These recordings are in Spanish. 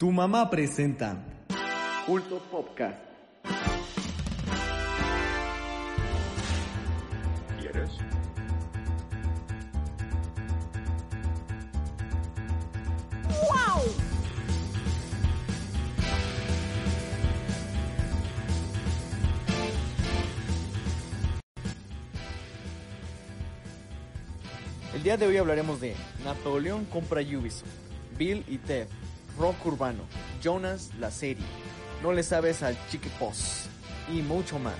Tu mamá presenta Culto Podcast. ¿Quieres? El día de hoy hablaremos de Napoleón compra Ubisoft, Bill y Ted, Rock Urbano, Jonas la serie, No le sabes al Chique Post y mucho más.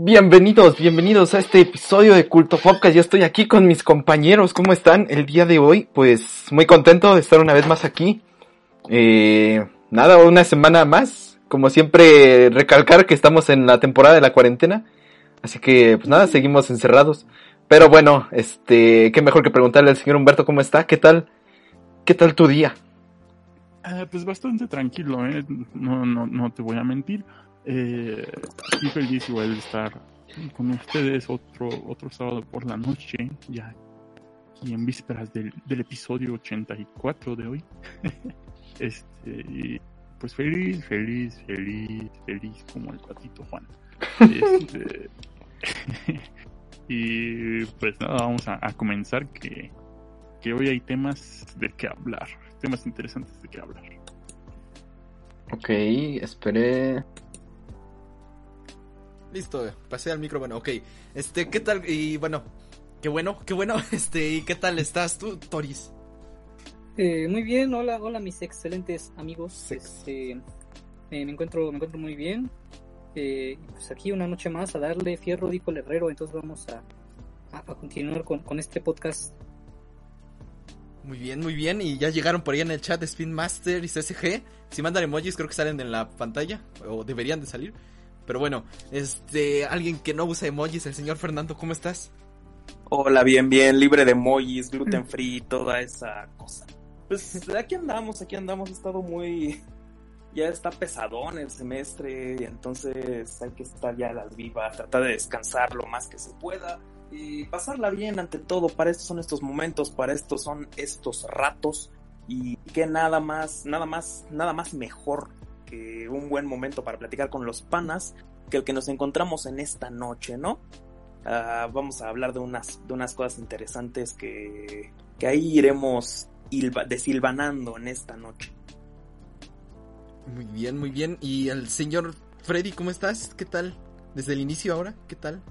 Bienvenidos, bienvenidos a este episodio de Culto Podcast. Yo estoy aquí con mis compañeros. ¿Cómo están el día de hoy? Pues muy contento de estar una vez más aquí. Eh, nada, una semana más. Como siempre, recalcar que estamos en la temporada de la cuarentena. Así que, pues nada, seguimos encerrados. Pero bueno, este, qué mejor que preguntarle al señor Humberto cómo está. ¿Qué tal? ¿Qué tal tu día? Ah, pues bastante tranquilo, ¿eh? No, no, no te voy a mentir. Eh, feliz igual de estar con ustedes otro, otro sábado por la noche, ya aquí en vísperas del, del episodio 84 de hoy. este, pues feliz, feliz, feliz, feliz como el patito Juan. Este, y pues nada, vamos a, a comenzar que, que hoy hay temas de qué hablar, temas interesantes de qué hablar. Ok, esperé. Listo, pasé al micro, bueno, ok. Este, ¿qué tal? Y bueno, qué bueno, qué bueno. Este, ¿y qué tal estás tú, Toris? Eh, muy bien, hola, hola mis excelentes amigos. Sex. Este, eh, me encuentro, me encuentro muy bien. Eh, pues aquí una noche más a darle fierro, dijo el herrero. Entonces vamos a, a, a continuar con, con este podcast. Muy bien, muy bien. Y ya llegaron por ahí en el chat Spin Master y CSG. Si mandan emojis, creo que salen en la pantalla. O deberían de salir. Pero bueno, este, alguien que no usa emojis, el señor Fernando, ¿cómo estás? Hola, bien, bien, libre de emojis, gluten free, toda esa cosa. Pues aquí andamos, aquí andamos, ha estado muy... Ya está pesadón el semestre, y entonces hay que estar ya a las vivas, tratar de descansar lo más que se pueda y pasarla bien ante todo. Para esto son estos momentos, para esto son estos ratos y que nada más, nada más, nada más mejor que un buen momento para platicar con los panas que el que nos encontramos en esta noche, ¿no? Ah, vamos a hablar de unas, de unas cosas interesantes que, que ahí iremos desilvanando en esta noche. Muy bien, muy bien. Y el señor Freddy, ¿cómo estás? ¿Qué tal? Desde el inicio ahora, ¿qué tal?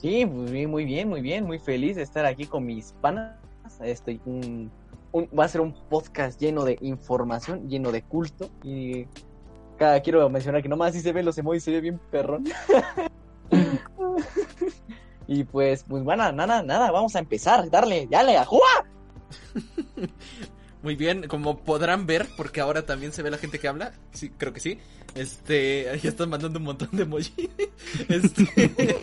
Sí, pues muy bien, muy bien, muy feliz de estar aquí con mis panas. Estoy un, un- va a ser un podcast lleno de información, lleno de culto y quiero mencionar que nomás si se ven los emojis se ve bien perrón. y pues, pues bueno, nada, nada, vamos a empezar, darle, dale, a jugar. Muy bien, como podrán ver, porque ahora también se ve la gente que habla. Sí, creo que sí. Este, ya están mandando un montón de emojis. Este,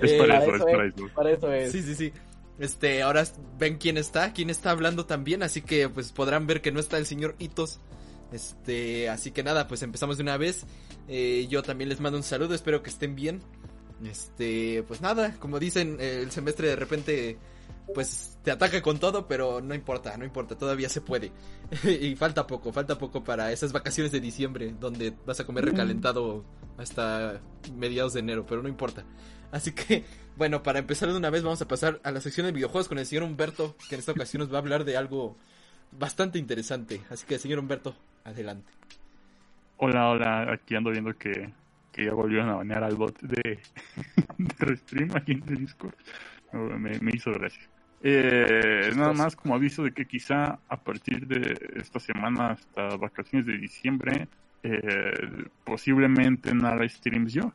Es eh, para para eso, es eso para es. eso. Para eso es. Sí, sí, sí. Este, ahora ven quién está, quién está hablando también, así que pues podrán ver que no está el señor Hitos. Este, así que nada, pues empezamos de una vez. Eh, yo también les mando un saludo, espero que estén bien. Este, pues nada, como dicen, el semestre de repente pues te ataca con todo, pero no importa, no importa, todavía se puede. y falta poco, falta poco para esas vacaciones de diciembre, donde vas a comer recalentado hasta mediados de enero, pero no importa. Así que, bueno, para empezar de una vez vamos a pasar a la sección de videojuegos con el señor Humberto, que en esta ocasión nos va a hablar de algo bastante interesante. Así que, señor Humberto, adelante. Hola, hola, aquí ando viendo que, que ya volvieron a banear al bot de, de Restream aquí en el Discord. me, me hizo gracia. Eh, nada más como aviso de que quizá a partir de esta semana hasta vacaciones de diciembre, eh, posiblemente nada streams yo.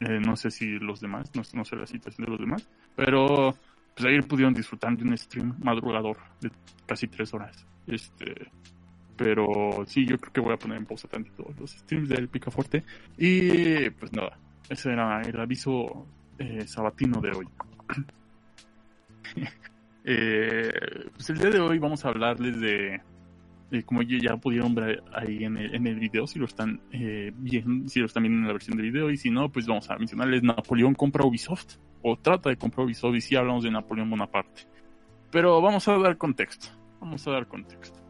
Eh, no sé si los demás, no, no sé la situación de los demás, pero pues ayer pudieron disfrutar de un stream madrugador de casi tres horas. Este, pero sí, yo creo que voy a poner en pausa tantito los streams del Picaforte. Y pues nada, ese era el aviso eh, sabatino de hoy. eh, pues el día de hoy vamos a hablarles de, de como ya pudieron ver ahí en el, en el video, si lo están eh, bien, si lo están viendo en la versión de video, y si no, pues vamos a mencionarles Napoleón compra Ubisoft, o trata de comprar Ubisoft, y si hablamos de Napoleón Bonaparte. Pero vamos a dar contexto, vamos a dar contexto.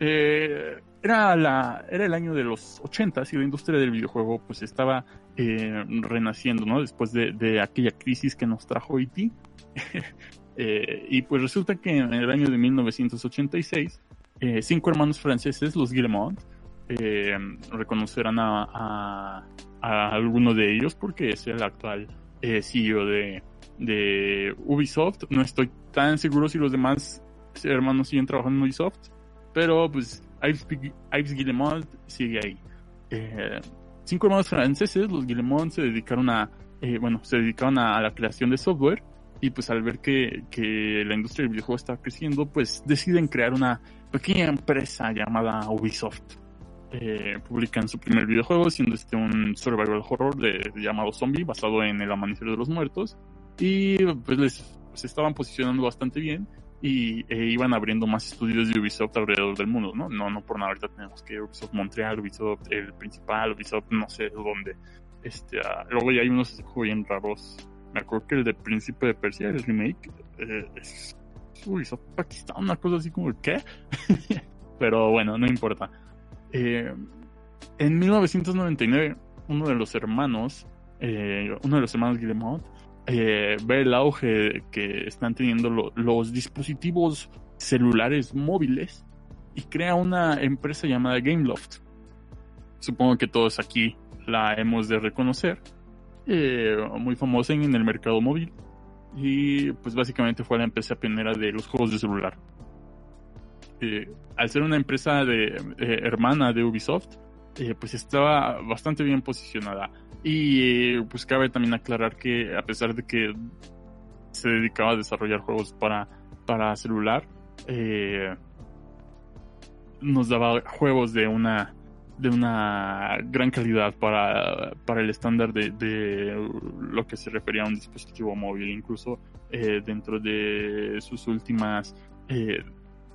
Eh, era, la, era el año de los 80 y la industria del videojuego pues estaba eh, renaciendo, ¿no? Después de, aquella crisis que nos trajo E.T. eh, y pues resulta que en el año de 1986, eh, cinco hermanos franceses, los Guillemot, reconocerán a, a, alguno de ellos porque es el actual CEO de, de Ubisoft. No estoy tan seguro si los demás hermanos siguen trabajando en Ubisoft, pero pues Ives Guillemot sigue ahí. Eh, cinco hermanos franceses, los Guillemot, se dedicaron a, eh, bueno, se dedicaron a, la creación de software y pues al ver que, que la industria del videojuego está creciendo, pues deciden crear una pequeña empresa llamada Ubisoft. Eh, publican su primer videojuego, siendo este un survival horror llamado Zombie, basado en el amanecer de los muertos. Y pues les se estaban posicionando bastante bien y e iban abriendo más estudios de Ubisoft alrededor del mundo, ¿no? No, no por nada, ahorita tenemos que Ubisoft Montreal, Ubisoft el principal, Ubisoft no sé dónde. Este, uh, luego ya hay unos bien raros. Me acuerdo que el de Príncipe de Persia, el remake, eh, Ubisoft Pakistán, una cosa así como, ¿qué? Pero bueno, no importa. Eh, en 1999, uno de los hermanos, eh, uno de los hermanos Guillemot, eh, ve el auge que están teniendo lo, los dispositivos celulares móviles y crea una empresa llamada Gameloft. Supongo que todos aquí la hemos de reconocer. Eh, muy famosa en el mercado móvil. Y pues básicamente fue la empresa pionera de los juegos de celular. Eh, al ser una empresa eh, hermana de Ubisoft, pues estaba bastante bien posicionada. Y pues cabe también aclarar que a pesar de que se dedicaba a desarrollar juegos para, para celular, eh, nos daba juegos de una de una gran calidad para, para el estándar de, de, lo que se refería a un dispositivo móvil, incluso eh, dentro de sus últimas eh,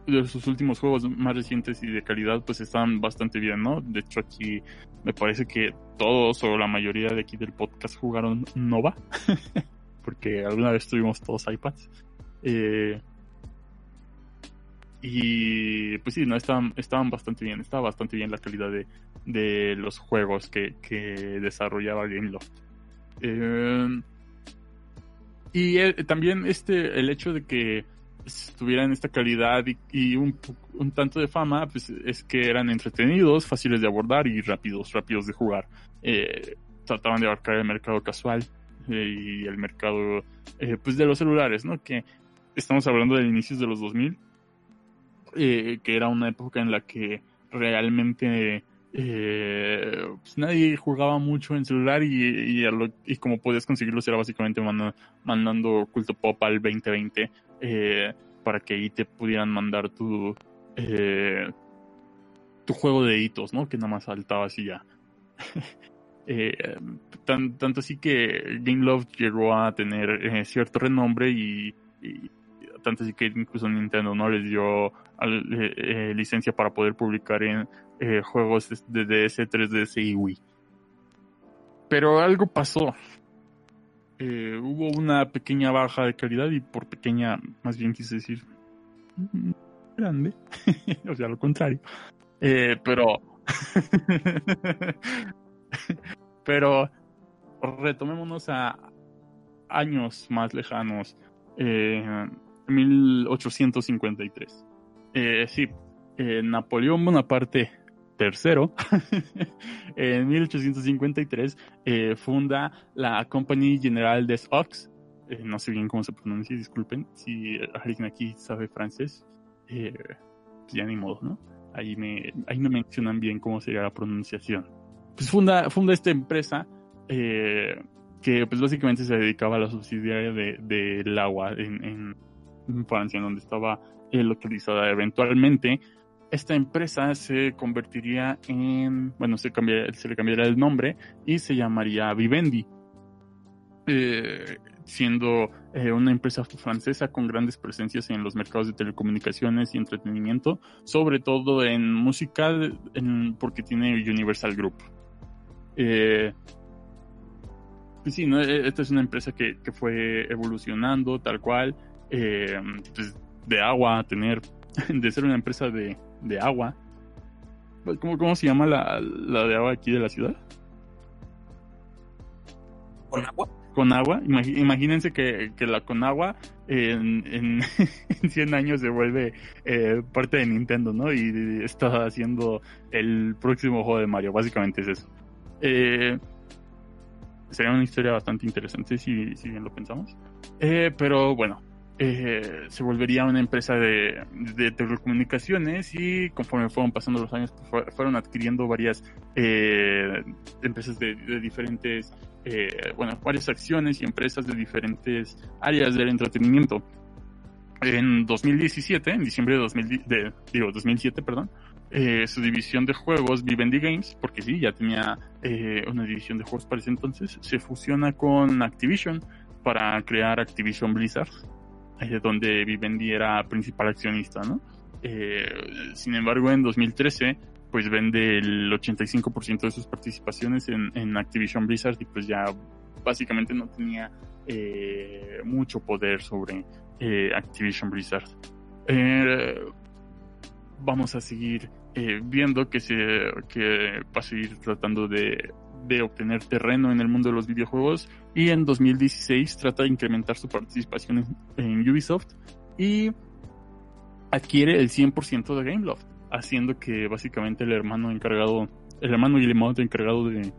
de sus últimos juegos más recientes y de calidad pues están bastante bien, ¿no? De hecho aquí me parece que todos o la mayoría de aquí del podcast jugaron Nova, porque alguna vez tuvimos todos iPads. Eh, y pues sí, no estaban, estaban bastante bien, estaba bastante bien la calidad de, de los juegos que, que desarrollaba Gameloft. Eh, y eh, también este, el hecho de que tuvieran esta calidad y, un, un, tanto de fama, pues es que eran entretenidos, fáciles de abordar y rápidos, rápidos de jugar. Eh, trataban de abarcar el mercado casual eh, y el mercado eh, pues de los celulares, ¿no? Que estamos hablando de inicios de los 2000, que era una época en la que realmente pues nadie jugaba mucho en celular y, y, como podías conseguirlo era básicamente mandando culto pop al 2020 eh, para que ahí te pudieran mandar tu eh, tu juego de hitos, ¿no? Que nada más saltabas y ya. eh, tan, tanto así que Gameloft llegó a tener cierto renombre y, tanto así que incluso Nintendo no les dio licencia para poder publicar en juegos de DS, 3DS y Wii. Pero algo pasó eh, hubo una pequeña baja de calidad y por pequeña, más bien quise decir grande, o sea, lo contrario. Eh, pero, pero retomémonos a años más lejanos, eh, 1853. Eh, sí, Napoleón Bonaparte tercero, en 1853 eh, funda la Compagnie Generale des Ox, eh, no sé bien cómo se pronuncia, disculpen, si alguien aquí sabe francés, eh, pues ya ni modo, ¿no? Ahí me, ahí me mencionan bien cómo sería la pronunciación. Pues funda, funda esta empresa eh, que pues básicamente se dedicaba a la subsidiaria del de, agua en, en, Francia, donde estaba eh, localizada. Eventualmente, esta empresa se convertiría en, bueno, se, cambiaría, se le cambiaría el nombre y se llamaría Vivendi. Eh, siendo eh, una empresa francesa con grandes presencias en los mercados de telecomunicaciones y entretenimiento, sobre todo en música, porque tiene Universal Group. Eh, sí, ¿no? E, esta es una empresa que, fue evolucionando tal cual, pues de agua a tener, de ser una empresa de, de agua. ¿Cómo, ¿Cómo se llama la, la de agua aquí de la ciudad? ¿Con agua? con agua. Imagínense que, que la con agua en, en, 100 años se vuelve eh, parte de Nintendo, ¿no? Y está haciendo el próximo juego de Mario. Básicamente es eso. Eh, sería una historia bastante interesante si, si bien lo pensamos. Eh, pero bueno, eh, se volvería una empresa de, telecomunicaciones y conforme fueron pasando los años pues, fueron adquiriendo varias eh, empresas de, diferentes eh, bueno, varias acciones y empresas de diferentes áreas del entretenimiento. En 2017, en diciembre de, 2000, de digo, 2007, perdón, su división de juegos Vivendi Games, porque sí, ya tenía una división de juegos para ese entonces, se fusiona con Activision para crear Activision Blizzard, eh, donde Vivendi era principal accionista, ¿no? Eh, sin embargo, en 2013 pues vende el 85% de sus participaciones en, en, Activision Blizzard y pues ya básicamente no tenía eh, mucho poder sobre eh, Activision Blizzard. Vamos a seguir viendo que se que va a seguir tratando de, de obtener terreno en el mundo de los videojuegos y en 2016 trata de incrementar su participación en, Ubisoft y adquiere el 100% de Gameloft haciendo que básicamente el hermano encargado, el hermano Guillemot encargado de,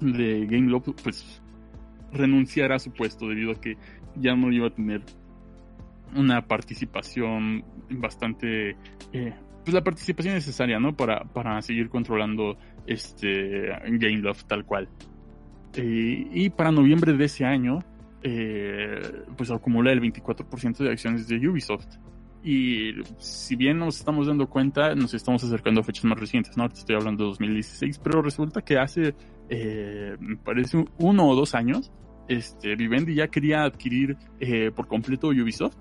de Game pues renunciara a su puesto debido a que ya no iba a tener una participación bastante, eh, pues la participación necesaria, ¿no? Para, para seguir controlando este Gameloft tal cual. Eh, y para noviembre de ese año, eh, pues acumula el 24% de acciones de Ubisoft. Y si bien nos estamos dando cuenta, nos estamos acercando a fechas más recientes, ¿no? Estoy hablando de 2016, pero resulta que hace, eh, parece, uno o dos años, este, Vivendi ya quería adquirir eh, por completo Ubisoft.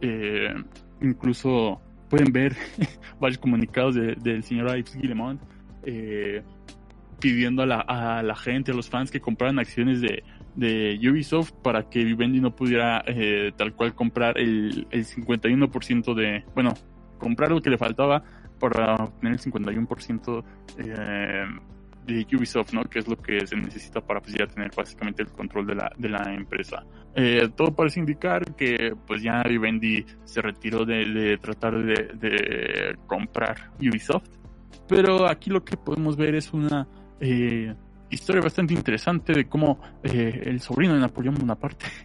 Eh, incluso pueden ver varios comunicados de, del señor Ives Guillemont eh, pidiendo a la, a la gente, a los fans que compraran acciones de, Ubisoft para que Vivendi no pudiera eh, tal cual comprar el, el 51% de, bueno, comprar lo que le faltaba para obtener el 51% eh, de Ubisoft, ¿no? Que es lo que se necesita para pues ya tener básicamente el control de la, de la empresa. Eh, todo parece indicar que pues ya Vivendi se retiró de, tratar de, comprar Ubisoft, pero aquí lo que podemos ver es una eh, historia bastante interesante de cómo eh, el sobrino de Napoleón Bonaparte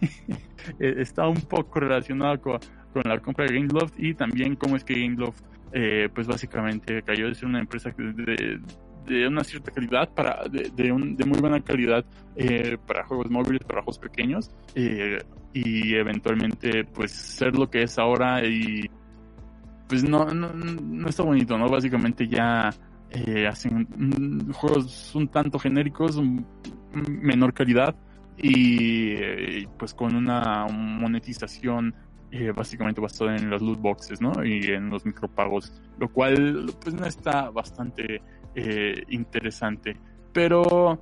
eh, está un poco relacionado con, la compra de Gameloft y también cómo es que Gameloft eh, pues básicamente cayó de ser una empresa de, una cierta calidad para de, un, de muy buena calidad eh, para juegos móviles para juegos pequeños y eventualmente pues ser lo que es ahora y pues no, no, no está bonito no básicamente ya eh, hacen juegos un tanto genéricos, menor calidad y eh, pues con una monetización eh, básicamente basada en las loot boxes, ¿no? Y en los micropagos, lo cual pues no está bastante interesante. Pero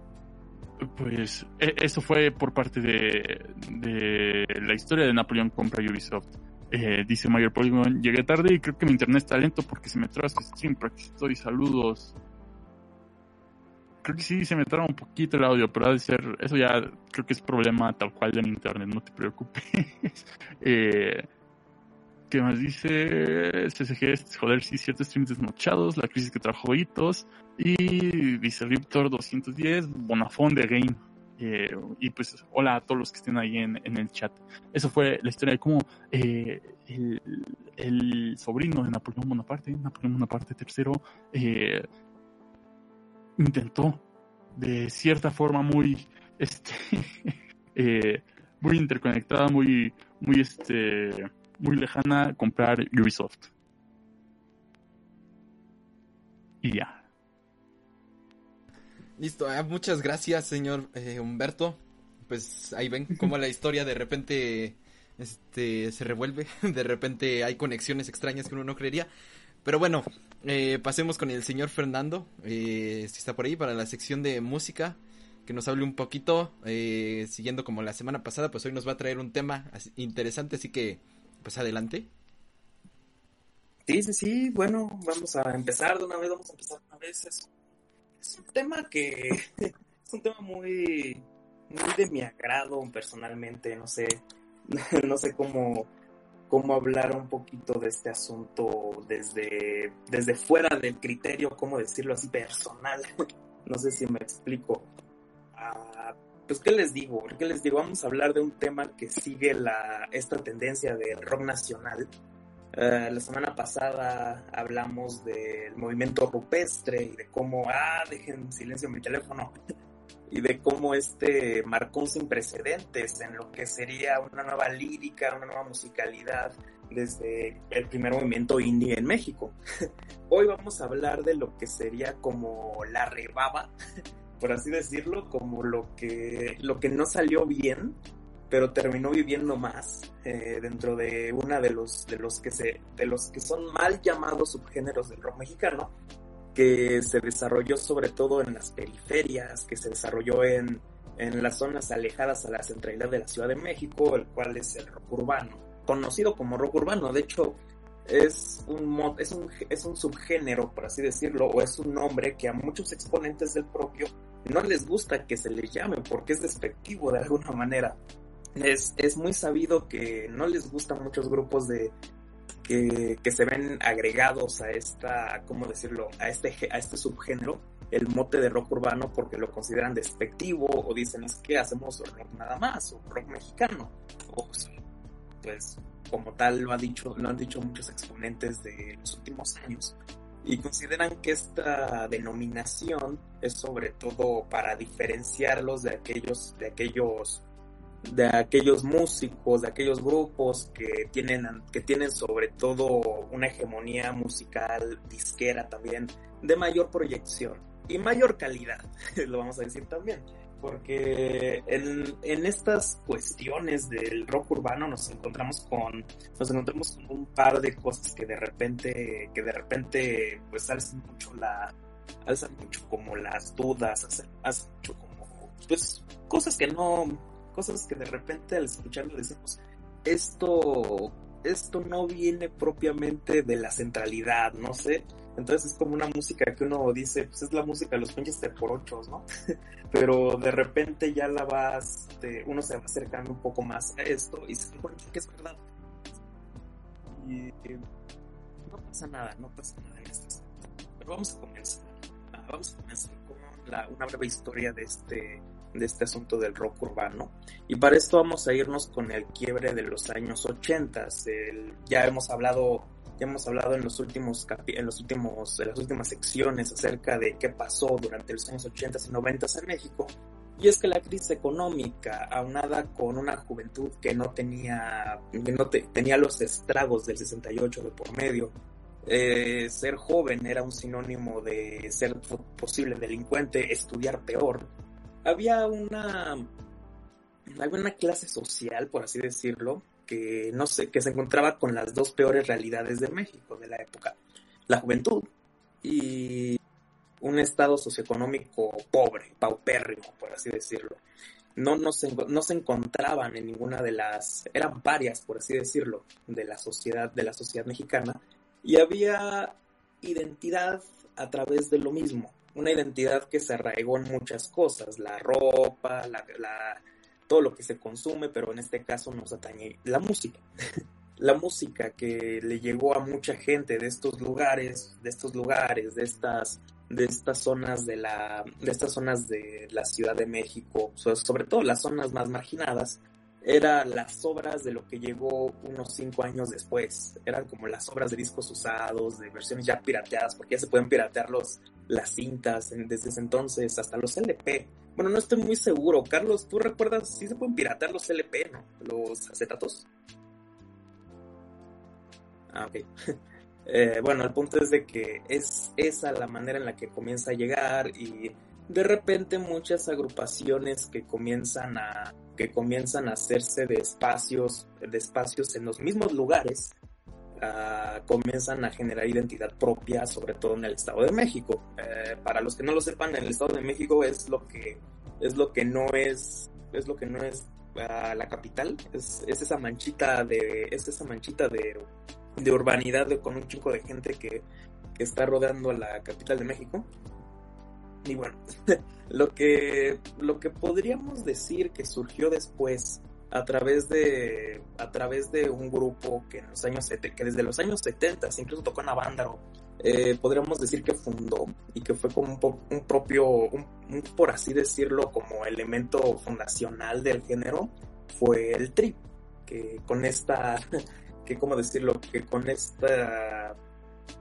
pues e eso fue por parte de, de la historia de Napoleón compra Ubisoft. Eh, dice Mayor Polygon, llegué tarde y creo que mi internet está lento porque se me traba su stream, pero aquí estoy, saludos. Creo que sí se me traba un poquito el audio, pero ha de ser, eso ya creo que es problema tal cual de internet, no te preocupes. eh, ¿Qué más dice? CCG, joder, sí, ciertos streams desmochados, la crisis que trajo hitos. Y dice Riptor 210, Bonafón de Game. Eh, y pues hola a todos los que estén ahí en, en el chat. Eso fue la historia de cómo eh, el, el, sobrino de Napoleón Bonaparte, Napoleón Bonaparte III, eh, intentó de cierta forma muy, este, eh, muy interconectada, muy, muy, este, muy lejana comprar Ubisoft. Y ya. Listo, ah, muchas gracias, señor eh, Humberto. Pues ahí ven cómo la historia de repente este se revuelve, de repente hay conexiones extrañas que uno no creería. Pero bueno, eh, pasemos con el señor Fernando, eh, si está por ahí, para la sección de música, que nos hable un poquito, eh, siguiendo como la semana pasada, pues hoy nos va a traer un tema interesante, así que pues adelante. Sí, sí, sí, bueno, vamos a empezar de una vez, vamos a empezar de una vez. Es, es un tema que es un tema muy, muy de mi agrado personalmente, no sé, no sé cómo, cómo hablar un poquito de este asunto desde, desde fuera del criterio, cómo decirlo así, personal. No sé si me explico. Ah, pues, ¿qué les digo? ¿Qué les digo? Vamos a hablar de un tema que sigue la, esta tendencia del rock nacional. Eh, la semana pasada hablamos del movimiento rupestre y de cómo, ah, dejen en silencio mi teléfono, y de cómo este marcó sin precedentes en lo que sería una nueva lírica, una nueva musicalidad desde el primer movimiento indie en México. Hoy vamos a hablar de lo que sería como la rebaba, por así decirlo, como lo que, lo que no salió bien pero terminó viviendo más eh, dentro de una de los de los que se de los que son mal llamados subgéneros del rock mexicano que se desarrolló sobre todo en las periferias que se desarrolló en en las zonas alejadas a la centralidad de la Ciudad de México el cual es el rock urbano conocido como rock urbano. De hecho es un mo- es un es un subgénero por así decirlo o es un nombre que a muchos exponentes del propio no les gusta que se les llame porque es despectivo de alguna manera es, es muy sabido que no les gustan muchos grupos de que, que se ven agregados a esta, ¿cómo decirlo? A este, a este subgénero, el mote de rock urbano, porque lo consideran despectivo o dicen es que hacemos rock nada más, o rock mexicano. O, pues, como tal lo, ha dicho, lo han dicho muchos exponentes de los últimos años. Y consideran que esta denominación es sobre todo para diferenciarlos de aquellos, de aquellos de aquellos músicos, de aquellos grupos que tienen, que tienen sobre todo una hegemonía musical, disquera también, de mayor proyección y mayor calidad, lo vamos a decir también. Porque en, en estas cuestiones del rock urbano nos encontramos con, nos encontramos con un par de cosas que de repente, que de repente pues alzan mucho la, alzan mucho como las dudas, hacen, hacen mucho como, pues, cosas que no, cosas que de repente al escucharlo decimos, esto, esto no viene propiamente de la centralidad, no sé. Entonces es como una música que uno dice, pues es la música de los pinches por ochos, ¿no? Pero de repente ya la vas, este, uno se va acercando un poco más a esto y se cuenta que es verdad. Y eh, no pasa nada, no pasa nada en este. Pero vamos a comenzar. Ah, Vamos a comenzar con la- una breve historia de este, de este asunto del rock urbano. Y para esto vamos a irnos con el quiebre de los años 80. El, ya hemos hablado, ya hemos hablado en los últimos en los últimos, en las últimas secciones acerca de qué pasó durante los años 80 y 90 en México. Y es que la crisis económica, aunada con una juventud que no tenía, que no te- tenía los estragos del 68 de por medio, eh, ser joven era un sinónimo de ser posible delincuente, estudiar peor. Había una, clase social, por así decirlo, que no sé, que se encontraba con las dos peores realidades de México de la época: la juventud y un estado socioeconómico pobre, paupérrimo, por así decirlo. No, no, se, no se encontraban en ninguna de las, eran varias, por así decirlo, de la sociedad, de la sociedad mexicana, y había identidad a través de lo mismo, una identidad que se arraigó en muchas cosas, la ropa, la, todo lo que se consume, pero en este caso nos atañe la música. la música que le llegó a mucha gente de estos lugares, de estos lugares, de estas de estas zonas de la de estas zonas de la Ciudad de México, sobre todo las zonas más marginadas, eran las obras de lo que llegó unos cinco años después. Eran como las obras de discos usados, de versiones ya pirateadas, porque ya se pueden piratear los, las cintas desde ese entonces, hasta los LP. Bueno, no estoy muy seguro. Carlos, ¿tú recuerdas si se pueden piratear los LP, no? Los acetatos. Ah, ok. Eh, bueno, el punto es de que es esa la manera en la que comienza a llegar y de repente muchas agrupaciones que comienzan a que comienzan a hacerse de espacios de espacios en los mismos lugares uh, comienzan a generar identidad propia sobre todo en el Estado de México. Eh, para los que no lo sepan el Estado de México es lo que es lo que no es es lo que no es uh, la capital. Es, es, esa manchita de es esa manchita de, de urbanidad de, con un chico de gente que, que está rodeando a la capital de México y bueno, lo que, lo que podríamos decir que surgió después a través de a través de un grupo que en los años que desde los años 70 incluso tocó en Avándaro eh, podríamos decir que fundó y que fue como un, un propio un, por así decirlo como elemento fundacional del género fue el trip que con esta que cómo decirlo que con esta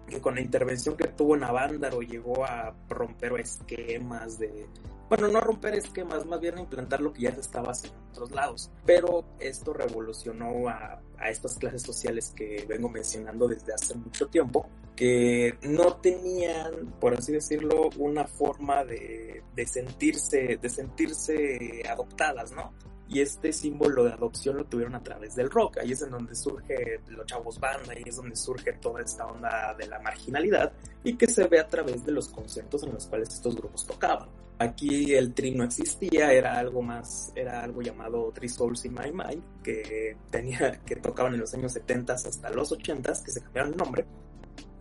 que con la intervención que tuvo Navándaro llegó a romper esquemas de, bueno, no romper esquemas, más bien implantar lo que ya se estaba haciendo en otros lados. Pero esto revolucionó a, a estas clases sociales que vengo mencionando desde hace mucho tiempo, que no tenían, por así decirlo, una forma de, de sentirse, de sentirse adoptadas, ¿no? Y este símbolo de adopción lo tuvieron a través del rock. Ahí es en donde surge los chavos banda, ahí es donde surge toda esta onda de la marginalidad y que se ve a través de los conciertos en los cuales estos grupos tocaban. Aquí el tri no existía, era algo más, era algo llamado Three Souls in My Mind, que tenía, que tocaban en los años 70 hasta los 80 que se cambiaron el nombre.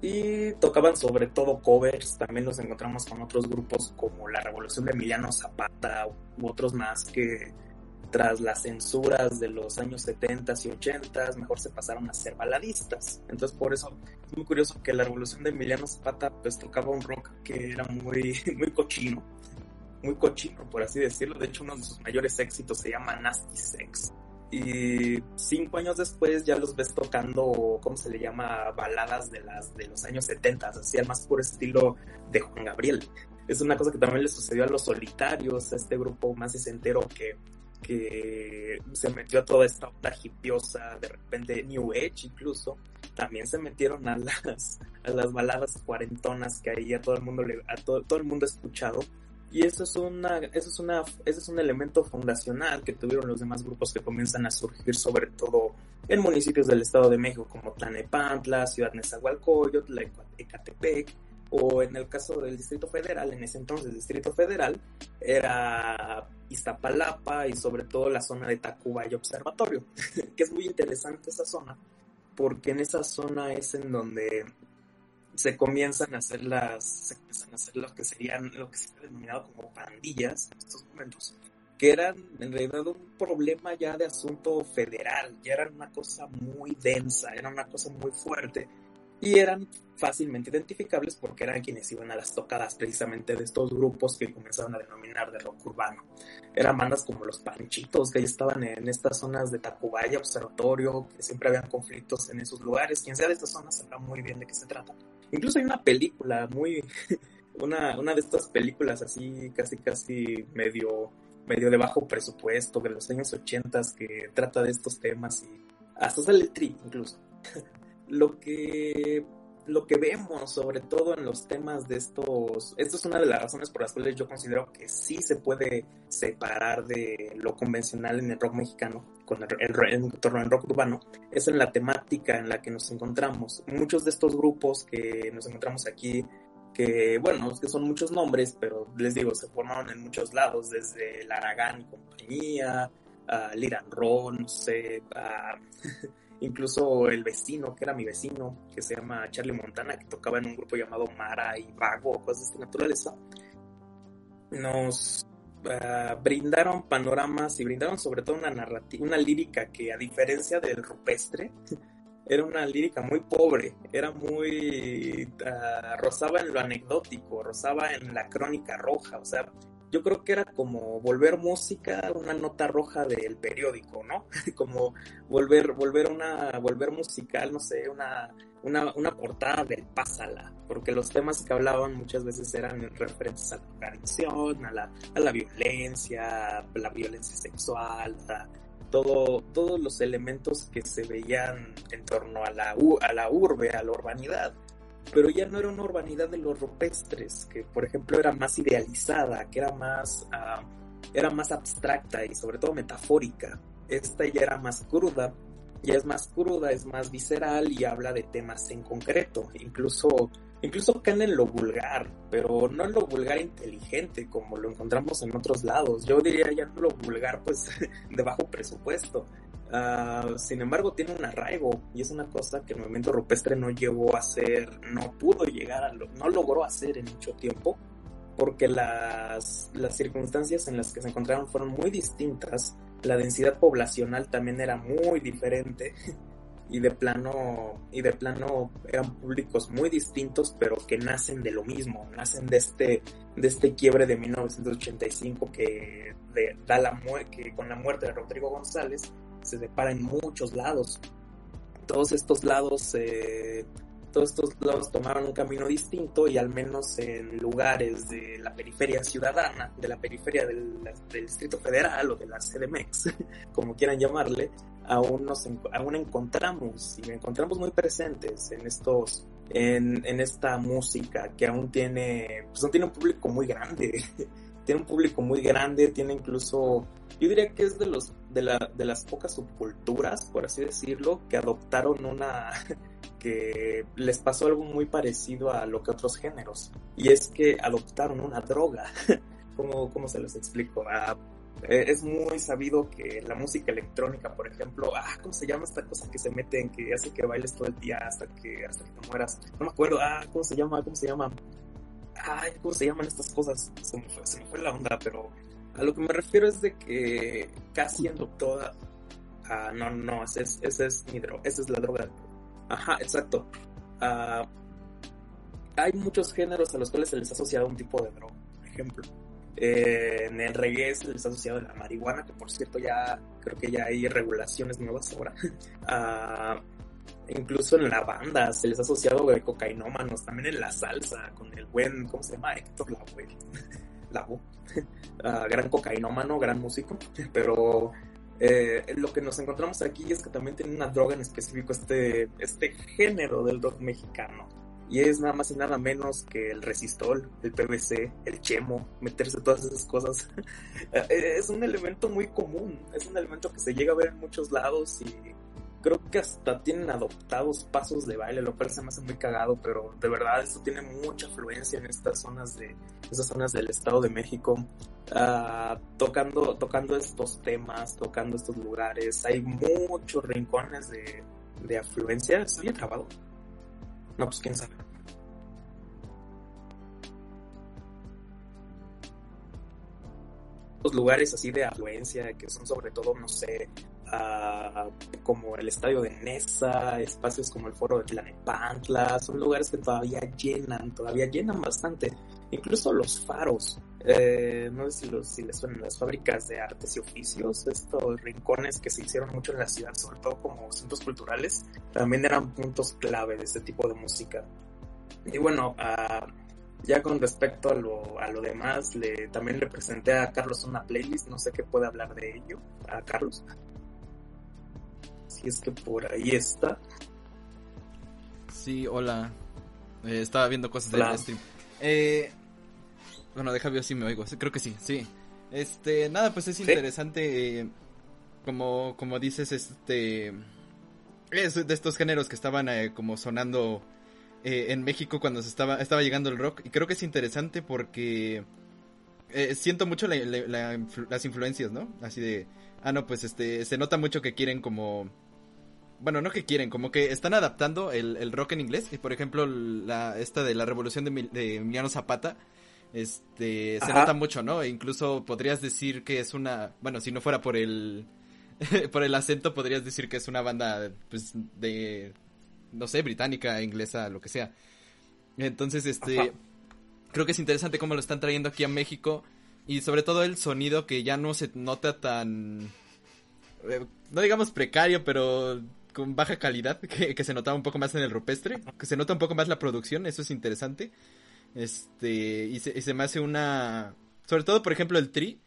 Y tocaban sobre todo covers, también nos encontramos con otros grupos como la Revolución de Emiliano Zapata u otros más que tras las censuras de los años 70 y 80, mejor se pasaron a ser baladistas. Entonces, por eso es muy curioso que la revolución de Emiliano Zapata pues tocaba un rock que era muy, muy cochino, muy cochino, por así decirlo. De hecho, uno de sus mayores éxitos se llama Nasty Sex. Y cinco años después ya los ves tocando, ¿cómo se le llama? Baladas de, las, de los años 70, así al más puro estilo de Juan Gabriel. Es una cosa que también le sucedió a los solitarios, a este grupo más sesentero que que se metió a toda esta onda hipiosa, de repente New Age incluso, también se metieron a las, a las baladas cuarentonas que ahí a todo el mundo le, todo, todo el mundo ha escuchado. Y eso es una, eso es una, eso es un elemento fundacional que tuvieron los demás grupos que comienzan a surgir, sobre todo en municipios del Estado de México como Tlanepantla, Ciudad Nezahualcóyotl, Ecatepec, o en el caso del Distrito Federal, en ese entonces Distrito Federal, era Iztapalapa y sobre todo la zona de Tacuba y Observatorio, que es muy interesante esa zona, porque en esa zona es en donde se comienzan a hacer las, se comienzan a hacer lo que serían, lo que se ha denominado como pandillas en estos momentos, que eran en realidad un problema ya de asunto federal, ya era una cosa muy densa, era una cosa muy fuerte, y eran fácilmente identificables porque eran quienes iban a las tocadas precisamente de estos grupos que comenzaron a denominar de rock urbano. Eran bandas como los Panchitos, que ahí estaban en estas zonas de Tacubaya, Observatorio, que siempre habían conflictos en esos lugares. Quien sea de estas zonas sabrá muy bien de qué se trata. Incluso hay una película muy... una, una de estas películas así casi casi medio medio de bajo presupuesto de los años 80 que trata de estos temas y hasta sale el tri incluso. lo que lo que vemos, sobre todo en los temas de estos, esto es una de las razones por las cuales yo considero que sí se puede separar de lo convencional en el rock mexicano, con el, el, el rock urbano, es en la temática en la que nos encontramos. Muchos de estos grupos que nos encontramos aquí, que bueno, que son muchos nombres, pero les digo, se formaron en muchos lados, desde el Aragán y compañía, a Liran Ron, no sé, a incluso el vecino, que era mi vecino, que se llama Charlie Montana, que tocaba en un grupo llamado Mara y Vago, cosas de esta naturaleza, nos uh, brindaron panoramas y brindaron sobre todo una narrativa, una lírica que a diferencia del rupestre, era una lírica muy pobre, era muy... ah, rozaba en lo anecdótico, rozaba en la crónica roja, o sea, yo creo que era como volver música una nota roja del periódico, ¿no? como volver, volver una, volver musical, no sé, una, una, una portada del Pásala, porque los temas que hablaban muchas veces eran referentes a la drogadicción, a la, a la violencia, la violencia sexual, a todo, todos los elementos que se veían en torno a la, a la urbe, a la urbanidad pero ya no era una urbanidad de los rupestres, que por ejemplo era más idealizada, que era más, ah, era más abstracta y sobre todo metafórica. Esta ya era más cruda, ya es más cruda, es más visceral y habla de temas en concreto, incluso, incluso caen en lo vulgar, pero no en lo vulgar inteligente como lo encontramos en otros lados. Yo diría ya no lo vulgar pues de bajo presupuesto. Ah, sin embargo, tiene un arraigo y es una cosa que el movimiento rupestre no llegó a hacer, no pudo llegar a lo, no logró hacer en mucho tiempo, porque las, las circunstancias en las que se encontraron fueron muy distintas, la densidad poblacional también era muy diferente y de plano y de plano eran públicos muy distintos pero que nacen de lo mismo nacen de este de este quiebre de 1985 que de- da la que con la muerte de Rodrigo González se separa en muchos lados. Todos estos lados eh, todos estos lados tomaron un camino distinto y al menos en lugares de la periferia ciudadana, de la periferia del, Distrito Federal o de la CDMX, como quieran llamarle, aún nos aún encontramos y encontramos muy presentes en estos en, en esta música que aún tiene pues tiene un público muy grande tiene un público muy grande tiene incluso yo diría que es de los de, la, de las pocas subculturas por así decirlo que adoptaron una que les pasó algo muy parecido a lo que otros géneros y es que adoptaron una droga ¿Cómo, cómo se los explico? Ah, eh, es muy sabido que la música electrónica, por ejemplo, ah, ¿cómo se llama esta cosa que se mete en que hace que bailes todo el día hasta que hasta que te mueras? No me acuerdo, ah, ¿cómo se llama? ¿Cómo se llama? Ay, ¿cómo se llaman estas cosas? Se me fue la onda, pero a lo que me refiero es de que casi en toda... Ah, no, no, esa es, esa es mi droga, esa es la droga. Ajá, exacto. Ah, hay muchos géneros a los cuales se les ha asociado un tipo de droga, por ejemplo. Eh, en el reggae se les ha asociado la marihuana, que por cierto ya creo que ya hay regulaciones nuevas ahora. Ah, incluso en la banda se les ha asociado de cocainómanos, también en la salsa, con el buen, ¿cómo se llama? Héctor Lavoe. Lavoe. Ah, gran cocainómano, gran músico, pero eh, lo que nos encontramos aquí es que también tiene una droga en específico este, este género del rock mexicano. Y es nada más y nada menos que el resistol, el PVC, el chemo, meterse todas esas cosas. Eh, es un elemento muy común, es un elemento que se llega a ver en muchos lados y creo que hasta tienen adoptados pasos de baile, lo cual se me hace muy cagado, pero de verdad esto tiene mucha afluencia en estas zonas de esas zonas del Estado de México, ah, tocando tocando estos temas, tocando estos lugares. Hay muchos rincones de, de afluencia. ¿Estoy trabado? No, pues quién sabe. Los lugares así de afluencia que son sobre todo, no sé, ah, como el estadio de Nesa, espacios como el foro de Tlanepantla, son lugares que todavía llenan, todavía llenan bastante. Incluso los faros, eh, no sé si, los, si les suenan las fábricas de artes y oficios, estos rincones que se hicieron mucho en la ciudad, sobre todo como centros culturales, también eran puntos clave de este tipo de música. Y bueno, ah, ya con respecto a lo, a lo demás, le, también le presenté a Carlos una playlist, no sé qué puede hablar de ello, a Carlos. Si es que por ahí está. Sí, hola. Eh, estaba viendo cosas del stream. Eh, bueno, deja ver si me oigo. Creo que sí, sí. Este, nada, pues es interesante. eh, como, como dices, este. Es de estos géneros que estaban eh, como sonando en México cuando se estaba, estaba llegando el rock. Y creo que es interesante porque. eh, siento mucho la- la- la influ- las influencias, ¿no? Así de. Ah, no, pues este. Se nota mucho que quieren como bueno, no que quieren, como que están adaptando el, el rock en inglés. Y por ejemplo, la, esta de la revolución de, de Emiliano Zapata, este, se Ajá. nota mucho, ¿no? E incluso podrías decir que es una, bueno, si no fuera por el, por el acento podrías decir que es una banda, pues, de, no sé, británica, inglesa, lo que sea. Entonces, este, creo que es interesante cómo lo están trayendo aquí a México y sobre todo el sonido que ya no se nota tan, eh, no digamos precario, pero con baja calidad, que, que se notaba un poco más en el rupestre, que se nota un poco más la producción, eso es interesante. Este, y se, y se me hace una, sobre todo, por ejemplo, el Tri,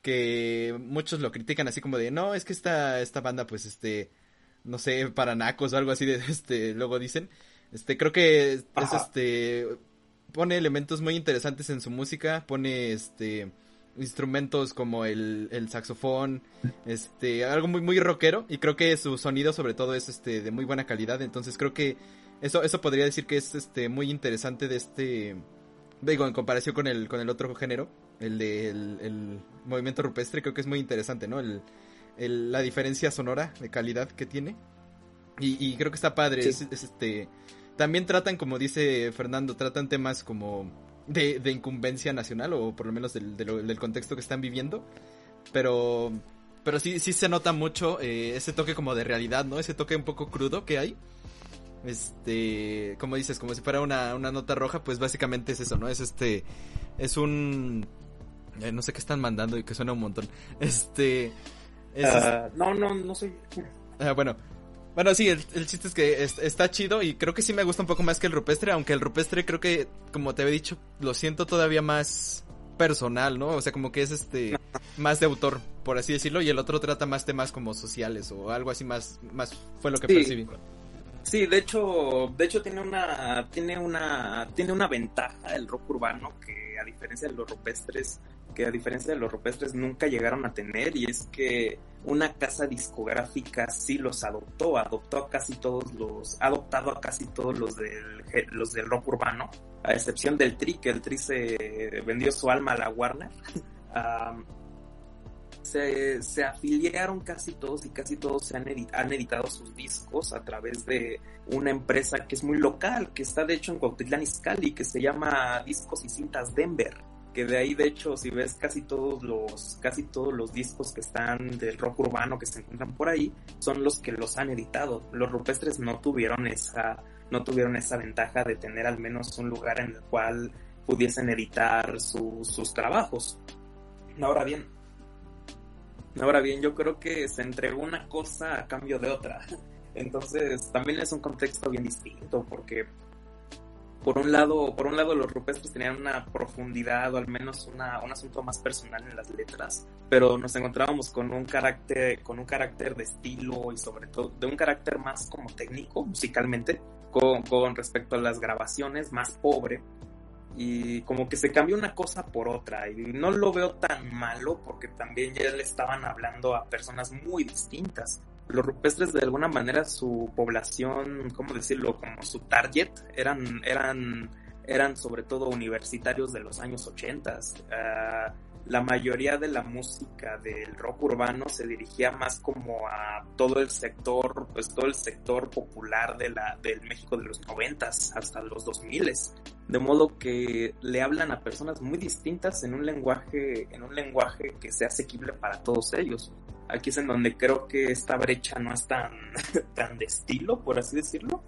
que muchos lo critican así como de, no, es que esta, esta banda, pues, este, no sé, para nacos o algo así de, este, luego dicen. Este, creo que es, Ajá. este, pone elementos muy interesantes en su música, pone, este, instrumentos como el, el saxofón, este, algo muy, muy rockero, y creo que su sonido sobre todo es, este, de muy buena calidad, entonces creo que eso, eso podría decir que es, este, muy interesante de este, digo, en comparación con el, con el otro género, el de el, el movimiento rupestre, creo que es muy interesante, ¿no? El, el- la diferencia sonora de calidad que tiene. Y, y creo que está padre. Sí. Es, es, este. También tratan, como dice Fernando, tratan temas como de, de incumbencia nacional, o por lo menos del, del contexto que están viviendo. Pero. Pero sí, sí se nota mucho eh, ese toque como de realidad, ¿no? Ese toque un poco crudo que hay. Este, como dices, como si fuera una, una nota roja, pues básicamente es eso, ¿no? Es este, es un, eh, no sé qué están mandando y que suena un montón. Este, es, Ah, no, no, no soy. ah, bueno, bueno, sí, el, el chiste es que es- está chido y creo que sí me gusta un poco más que el rupestre, aunque el rupestre creo que, como te había dicho, lo siento todavía más personal, ¿no? O sea, como que es este, más de autor, por así decirlo, y el otro trata más temas como sociales o algo así más, más fue lo que Sí. percibí. Sí, de hecho, de hecho tiene una, tiene una, tiene una ventaja el rock urbano que a diferencia de los rupestres, que a diferencia de los rupestres nunca llegaron a tener y es que una casa discográfica sí los adoptó, adoptó a casi todos los, ha adoptado a casi todos los del, los del rock urbano, a excepción del Tri, que el Tri se vendió su alma a la Warner. Se, se afiliaron casi todos y casi todos se han, han editado sus discos a través de una empresa que es muy local, que está de hecho en Cuautitlán Izcalli, que se llama Discos y Cintas Denver, que de ahí de hecho si ves casi todos los casi todos los discos que están del rock urbano que se encuentran por ahí son los que los han editado. Los rupestres no tuvieron esa no tuvieron esa ventaja de tener al menos un lugar en el cual pudiesen editar su- sus trabajos. Ahora bien, Ahora bien, yo creo que se entregó una cosa a cambio de otra. Entonces, también es un contexto bien distinto porque por un lado, por un lado los rupestres tenían una profundidad o al menos una, un asunto más personal en las letras, pero nos encontrábamos con un carácter, con un carácter de estilo y sobre todo de un carácter más como técnico musicalmente, con, con respecto a las grabaciones, más pobre, y como que se cambió una cosa por otra y no lo veo tan malo porque también ya le estaban hablando a personas muy distintas. Los rupestres de alguna manera su población, ¿cómo decirlo? Como su target eran eran eran sobre todo universitarios de los años 80. Uh, la mayoría de la música del rock urbano se dirigía más como a todo el sector, pues todo el sector popular de la, del México de los noventas hasta los 2000 de modo que le hablan a personas muy distintas en un lenguaje, en un lenguaje que sea asequible para todos ellos. Aquí es en donde creo que esta brecha no es tan, tan de estilo, por así decirlo.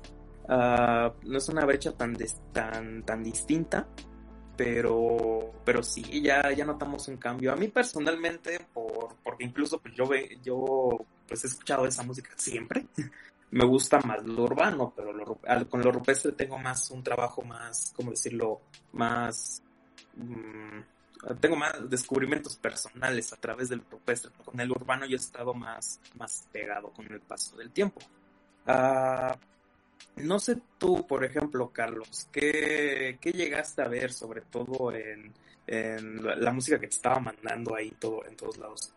Uh, no es una brecha tan, de, tan, tan distinta, pero, pero sí, ya, ya notamos un cambio. A mí personalmente, por, porque incluso pues yo, ve, yo pues he escuchado esa música siempre, me gusta más lo urbano, pero lo, con lo rupestre tengo más un trabajo más, ¿cómo decirlo? Más... Tengo más descubrimientos personales a través del rupestre. Con el urbano yo he estado más, más pegado con el paso del tiempo. Uh, no sé tú, por ejemplo, Carlos, ¿qué, qué llegaste a ver sobre todo en, en la, la, música que te estaba mandando ahí todo, en todos lados?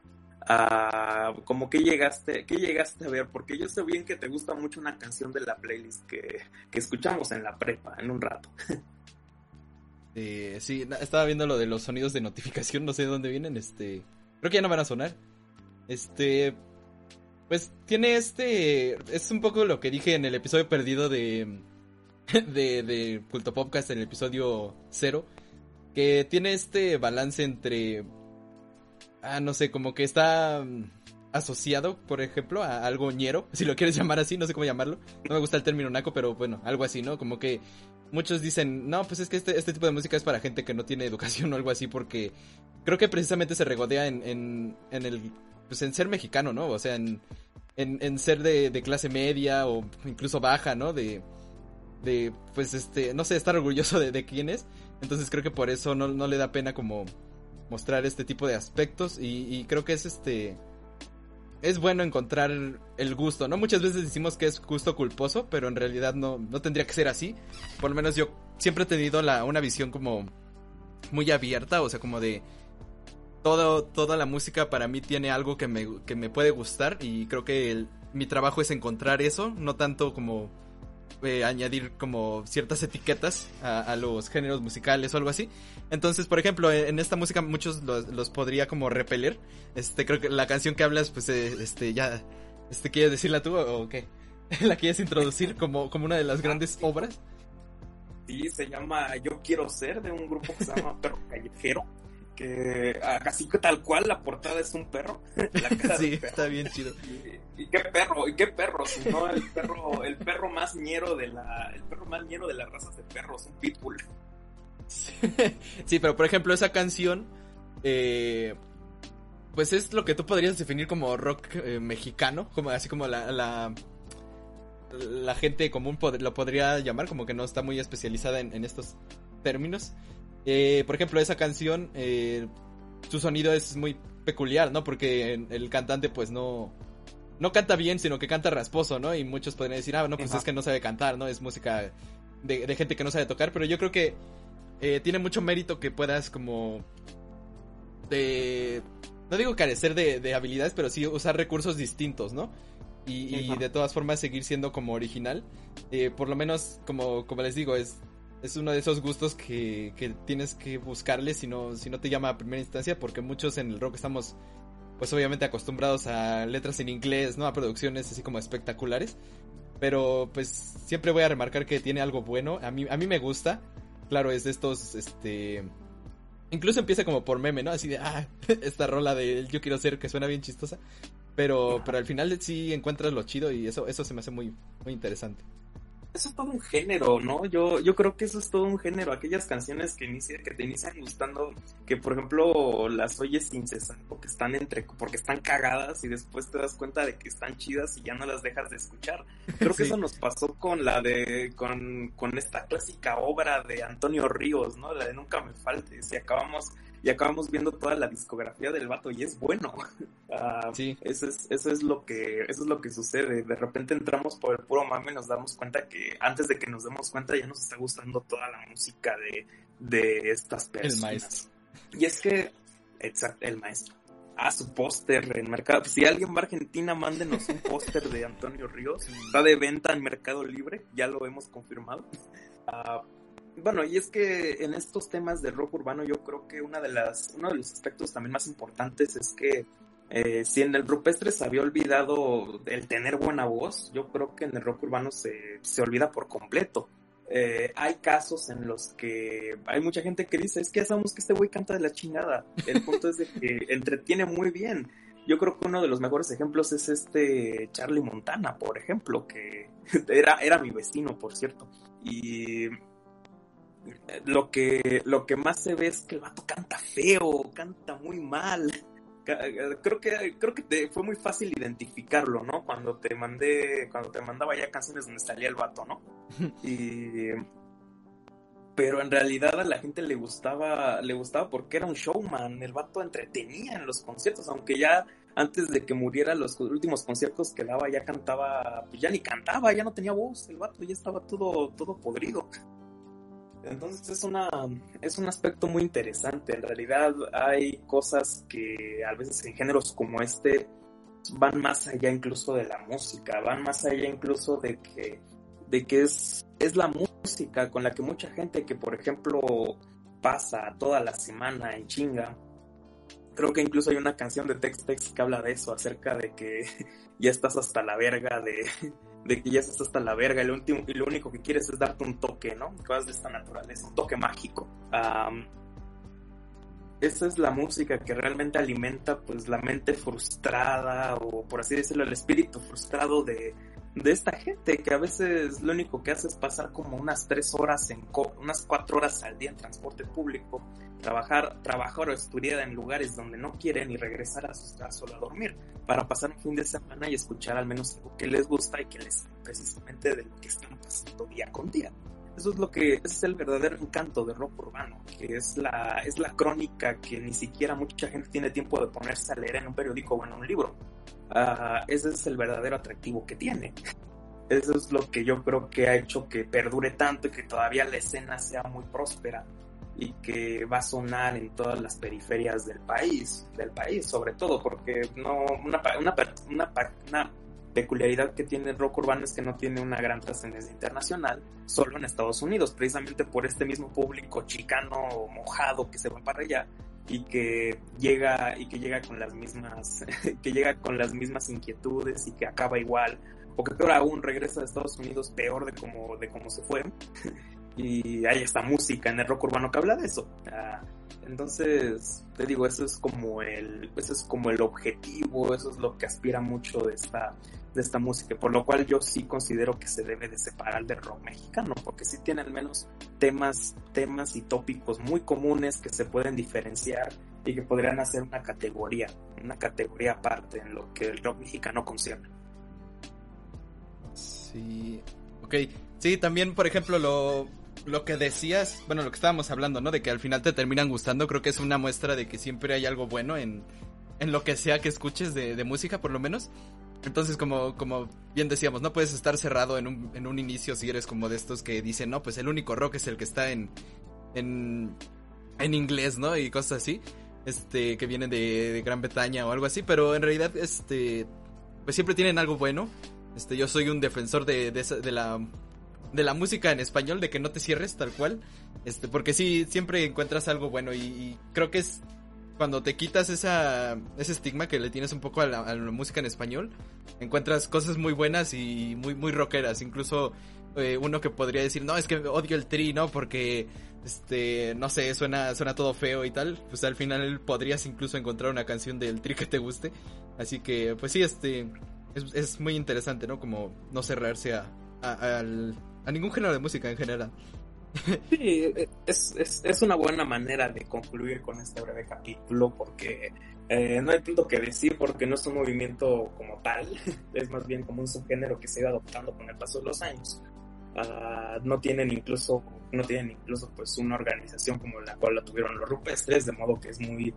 Uh, como que llegaste, ¿qué llegaste a ver? Porque yo sé bien que te gusta mucho una canción de la playlist que, que escuchamos en la prepa, en un rato. Eh, sí, estaba viendo lo de los sonidos de notificación, no sé de dónde vienen, este... Creo que ya no van a sonar. Este... Pues tiene este... Es un poco lo que dije en el episodio perdido de... De, de Culto Podcast, en el episodio 0. Que tiene este balance entre... Ah, no sé, como que está... asociado, por ejemplo, a algo ñero, si lo quieres llamar así, no sé cómo llamarlo. No me gusta el término naco, pero bueno, algo así, ¿no? Como que muchos dicen, no, pues es que este, este tipo de música es para gente que no tiene educación o algo así, porque creo que precisamente se regodea en, en, en el, pues en ser mexicano, ¿no? O sea, en, en, ser de, de clase media o incluso baja, ¿no? De, de, pues este, no sé, estar orgulloso de, de quién es. Entonces creo que por eso no, no le da pena como mostrar este tipo de aspectos y, y creo que es este es bueno encontrar el gusto, ¿no? Muchas veces decimos que es gusto culposo, pero en realidad no, no tendría que ser así. Por lo menos yo siempre he tenido la, una visión como muy abierta, o sea, como de todo, toda la música para mí tiene algo que me, que me puede gustar y creo que mi trabajo es encontrar eso, no tanto como eh, añadir como ciertas etiquetas a, a los géneros musicales o algo así. Entonces, por ejemplo, en, esta música muchos los, los podría como repeler. Este, creo que la canción que hablas, pues, eh, este, ya, este, ¿quieres decirla tú o, o qué? ¿La quieres introducir como, como una de las grandes obras? Sí, se llama Yo Quiero Ser, de un grupo que se llama Perro Callejero. Que ah, así que tal cual la portada es un perro. La cara Sí, perro. está bien chido. Y, y qué perro, y qué perro, si no el perro, el perro más ñero de la, el perro más ñero de las razas de perros, un pitbull. Sí, pero por ejemplo, esa canción, eh, pues es lo que tú podrías definir como rock eh, mexicano, como así como la, la, la gente común pod- lo podría llamar, como que no está muy especializada en, en estos términos. Eh, por ejemplo, esa canción, eh, su sonido es muy peculiar, ¿no? Porque el cantante pues no... No canta bien, sino que canta rasposo, ¿no? Y muchos podrían decir, ah, no, pues Ajá. es que no sabe cantar, ¿no? Es música de, de gente que no sabe tocar, pero yo creo que eh, tiene mucho mérito que puedas como de no digo carecer de, de habilidades pero sí usar recursos distintos no y, de todas formas seguir siendo como original Eh, por lo menos como como les digo es es uno de esos gustos que, que tienes que buscarle si no si no te llama a primera instancia porque muchos en el rock estamos pues obviamente acostumbrados a letras en inglés no a producciones así como espectaculares pero pues siempre voy a remarcar que tiene algo bueno a mí a mí me gusta claro, es de estos, este... Incluso empieza como por meme, ¿no? Así de, ah, esta rola de Yo quiero ser que suena bien chistosa. Pero, pero al final sí encuentras lo chido y eso, eso se me hace muy, muy interesante. Eso es todo un género, ¿no? Yo, yo creo que eso es todo un género. Aquellas canciones que, inicia, que te inician gustando, que por ejemplo las oyes sin cesar porque están entre, porque están cagadas y después te das cuenta de que están chidas y ya no las dejas de escuchar. Creo que eso nos pasó con la de, con, con esta clásica obra de Antonio Ríos, ¿no? La de Nunca me faltes. Y acabamos, y acabamos viendo toda la discografía del vato y es bueno. Ah, Sí. eso es, eso es lo que, eso es lo que sucede. De repente entramos por el puro mame y nos damos cuenta que antes de que nos demos cuenta ya nos está gustando toda la música de, de estas personas. maestro. Y es que, exacto, el maestro. Ah, su póster en mercado. Si alguien va a Argentina, mándenos un póster de Antonio Ríos. Está de venta en Mercado Libre, ya lo hemos confirmado. Ah, bueno, y es que en estos temas de rock urbano yo creo que una de las, uno de los aspectos también más importantes es que eh, si en el rupestre se había olvidado el tener buena voz, yo creo que en el rock urbano se, se olvida por completo. Eh, hay casos en los que hay mucha gente que dice, es que ya sabemos que este güey canta de la chingada. El punto es de que entretiene muy bien. Yo creo que uno de los mejores ejemplos es este Charlie Montana, por ejemplo, que era, era mi vecino, por cierto. Y lo que, lo que más se ve es que el vato canta feo, canta muy mal. Creo que, creo que te, fue muy fácil identificarlo, ¿no? Cuando te mandé, cuando te mandaba ya canciones donde salía el vato, ¿no? Y pero en realidad a la gente le gustaba, le gustaba porque era un showman, el vato entretenía en los conciertos, aunque ya antes de que muriera los últimos conciertos que daba ya cantaba, pues ya ni cantaba, ya no tenía voz, el vato ya estaba todo, todo podrido. Entonces es una, es un aspecto muy interesante. En realidad hay cosas que a veces en géneros como este van más allá incluso de la música, van más allá incluso de que, de que es, es la música con la que mucha gente que por ejemplo pasa toda la semana en chinga. Creo que incluso hay una canción de Tex Tex que habla de eso, acerca de que ya estás hasta la verga de, de que ya estás hasta la verga y lo, único que quieres es darte un toque, ¿no? Cosas de esta naturaleza, un toque mágico. Am, esa es la música que realmente alimenta pues la mente frustrada o por así decirlo el espíritu frustrado de, de esta gente que a veces lo único que hace es pasar como unas tres horas en unas cuatro horas al día en transporte público trabajar trabajar o estudiar en lugares donde no quieren y regresar a su casa solo a dormir para pasar un fin de semana y escuchar al menos algo que les gusta y que les precisamente de lo que están pasando día con día eso es lo que es el verdadero encanto de rock urbano, que es la, es la crónica que ni siquiera mucha gente tiene tiempo de ponerse a leer en un periódico o en un libro. Uh, ese es el verdadero atractivo que tiene. Eso es lo que yo creo que ha hecho que perdure tanto y que todavía la escena sea muy próspera y que va a sonar en todas las periferias del país, del país sobre todo, porque no una, una, peculiaridad que tiene el rock urbano es que no tiene una gran trascendencia internacional, solo en Estados Unidos, precisamente por este mismo público chicano mojado que se va para allá y que llega y que llega con las mismas que llega con las mismas inquietudes y que acaba igual o que peor aún regresa a Estados Unidos peor de como de cómo se fue. Y hay esta música en el rock urbano que habla de eso. Ah, entonces te digo eso es como el eso es como el objetivo eso es lo que aspira mucho de esta de esta música, por lo cual yo sí considero que se debe de separar del rock mexicano, porque sí tiene al menos temas, temas y tópicos muy comunes que se pueden diferenciar y que podrían hacer una categoría, una categoría aparte en lo que el rock mexicano concierne. Sí, ok, sí, también por ejemplo lo, lo que decías, bueno, lo que estábamos hablando, ¿no? De que al final te terminan gustando, creo que es una muestra de que siempre hay algo bueno en, en lo que sea que escuches de, de música, por lo menos. Entonces, como, como bien decíamos, no puedes estar cerrado en un, en un inicio si eres como de estos que dicen, no, pues el único rock es el que está en, en, en inglés, ¿no? Y cosas así, este, que vienen de, Gran Bretaña o algo así, pero en realidad, este, pues siempre tienen algo bueno. Este, yo soy un defensor de, de, de la de la música en español, de que no te cierres tal cual, este, porque sí, siempre encuentras algo bueno y creo que es cuando te quitas esa, ese estigma que le tienes un poco a la, música en español, encuentras cosas muy buenas y muy, muy rockeras. Incluso eh, uno que podría decir, no, es que odio el tri, ¿no? Porque, este, no sé, suena, suena todo feo y tal. Pues al final podrías incluso encontrar una canción del tri que te guste. Así que, pues sí, este, es, es muy interesante, ¿no? Como no cerrarse a, a, a ningún género de música en general. Sí, es, es, es, una buena manera de concluir con este breve capítulo porque eh, no hay tanto que decir porque no es un movimiento como tal, es más bien como un subgénero que se iba adoptando con el paso de los años. Uh, no tienen incluso no tienen incluso pues una organización como la cual la tuvieron los rupestres de modo que es muy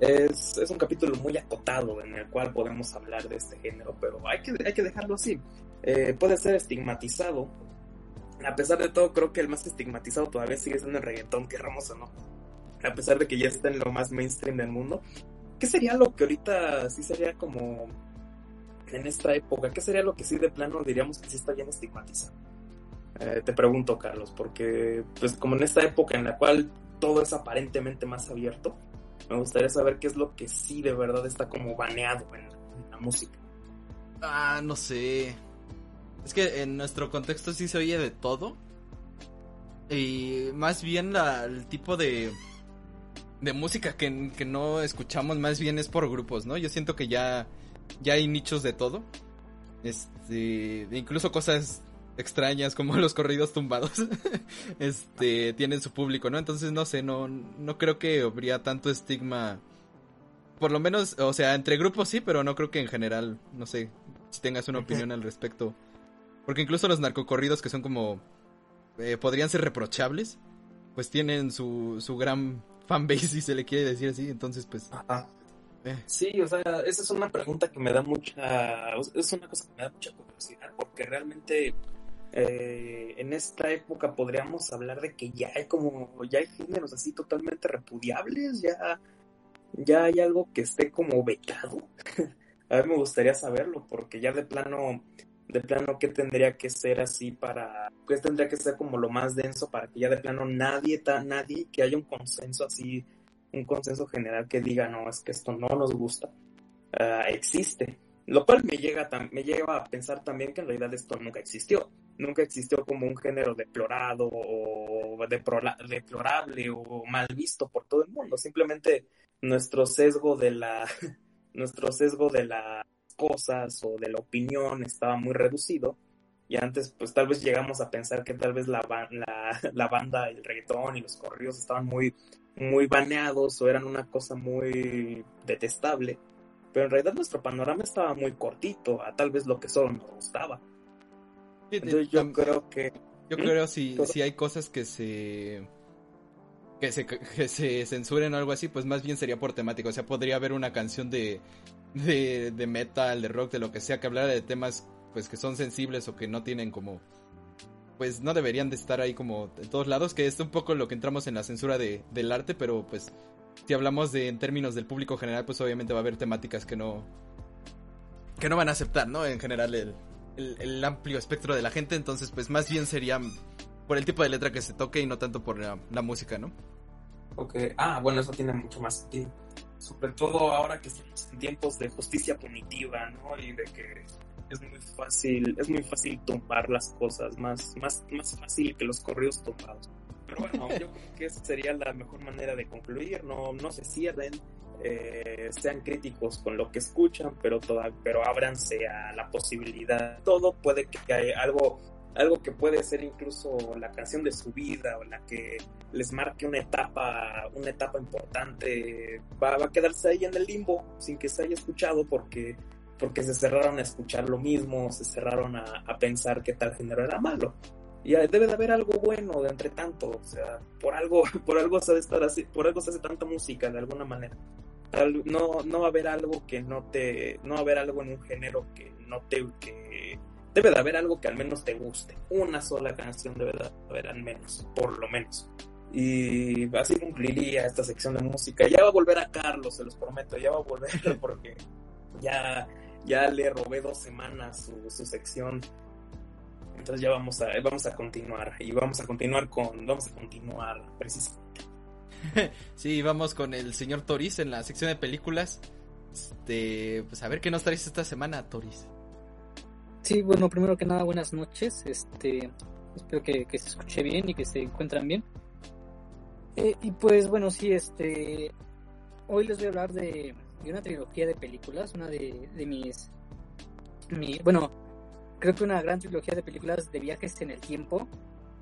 es, es un capítulo muy acotado en el cual podemos hablar de este género pero hay que, hay que dejarlo así eh, puede ser estigmatizado a pesar de todo, creo que el más estigmatizado todavía sigue siendo el reggaetón, querramos o no. A pesar de que ya está en lo más mainstream del mundo. ¿Qué sería lo que ahorita sí sería como en esta época? ¿Qué sería lo que sí de plano diríamos que sí está bien estigmatizado? Eh, te pregunto, Carlos, porque pues como en esta época en la cual todo es aparentemente más abierto, me gustaría saber qué es lo que sí de verdad está como baneado en la música. Ah, no sé. Es que en nuestro contexto sí se oye de todo. Y más bien la, el tipo de, de música que, que, no escuchamos más bien es por grupos, ¿no? Yo siento que ya, ya hay nichos de todo. Este, incluso cosas extrañas como los corridos tumbados. este, tienen su público, ¿no? Entonces no sé, no, no creo que habría tanto estigma. Por lo menos, o sea, entre grupos sí, pero no creo que en general, no sé, si tengas una opinión al respecto. Porque incluso los narcocorridos que son como... Eh, podrían ser reprochables, pues tienen su, su gran fanbase, si se le quiere decir así. Entonces, pues... Eh. Sí, o sea, esa es una pregunta que me da mucha... Es una cosa que me da mucha curiosidad, porque realmente... Eh, en esta época podríamos hablar de que ya hay como ya hay géneros así totalmente repudiables ya ya hay algo que esté como vetado a mí me gustaría saberlo porque ya de plano de plano qué tendría que ser así para, qué tendría que ser como lo más denso para que ya de plano nadie, nadie, que haya un consenso así, un consenso general que diga, no, es que esto no nos gusta. Ah, existe, Lo cual me, llega me lleva a pensar también que en realidad esto nunca existió. Nunca existió como un género deplorado o deplorable o mal visto por todo el mundo. Simplemente nuestro sesgo de la nuestro sesgo de las cosas o de la opinión estaba muy reducido y antes pues tal vez llegamos a pensar que tal vez la, la, la banda, el reggaetón y los corridos estaban muy, muy baneados o eran una cosa muy detestable, pero en realidad nuestro panorama estaba muy cortito a tal vez lo que solo nos gustaba. Entonces yo creo que... Yo creo si, si hay cosas que se que se, que se censuren o algo así, pues más bien sería por temática. O sea, podría haber una canción de, de, de metal, de rock, de lo que sea, que hablara de temas pues que son sensibles o que no tienen como pues no deberían de estar ahí como en todos lados, que es un poco lo que entramos en la censura de, del arte, pero pues si hablamos de en términos del público general, pues obviamente va a haber temáticas que no que no van a aceptar, ¿no? En general el, el, amplio espectro de la gente, entonces pues más bien sería por el tipo de letra que se toque y no tanto por la, la música, ¿no? Ok, ah, bueno, eso tiene mucho más sentido. Sobre todo ahora que estamos en tiempos de justicia punitiva, ¿no? Y de que es muy fácil, es muy fácil tumbar las cosas, más, más, más fácil que los correos tumbados. Pero bueno, yo creo que esa sería la mejor manera de concluir, no, no se cierren, eh, sean críticos con lo que escuchan, pero toda, pero ábranse a la posibilidad. Todo puede que haya algo, algo que puede ser incluso la canción de su vida o la que les marque una etapa, una etapa importante, va, va a quedarse ahí en el limbo sin que se haya escuchado porque porque se cerraron a escuchar lo mismo, se cerraron a, pensar que tal género era malo. Y debe de haber algo bueno de entre tanto, o sea, por algo, por algo se estar así, por algo se hace tanta música de alguna manera. No, no va a haber algo que no te, no va a haber algo en un género que no te, que debe de haber algo que al menos te guste. Una sola canción debe de haber al menos, por lo menos. Y así cumpliría esta sección de música. Ya va a volver a Carlos, se los prometo, ya va a volver porque ya ya le robé dos semanas su, sección. Entonces ya vamos a, vamos a continuar. Y vamos a continuar con. Vamos a continuar precisamente. sí, vamos con el señor Toris en la sección de películas. Este, pues a ver qué nos traes esta semana, Toris. Sí, bueno, primero que nada, buenas noches. Este, espero que, se escuche bien y que se encuentran bien. Eh, y pues bueno, sí, este, hoy les voy a hablar de y una trilogía de películas, una de, de mis... Mi, bueno, creo que una gran trilogía de películas de viajes en el tiempo,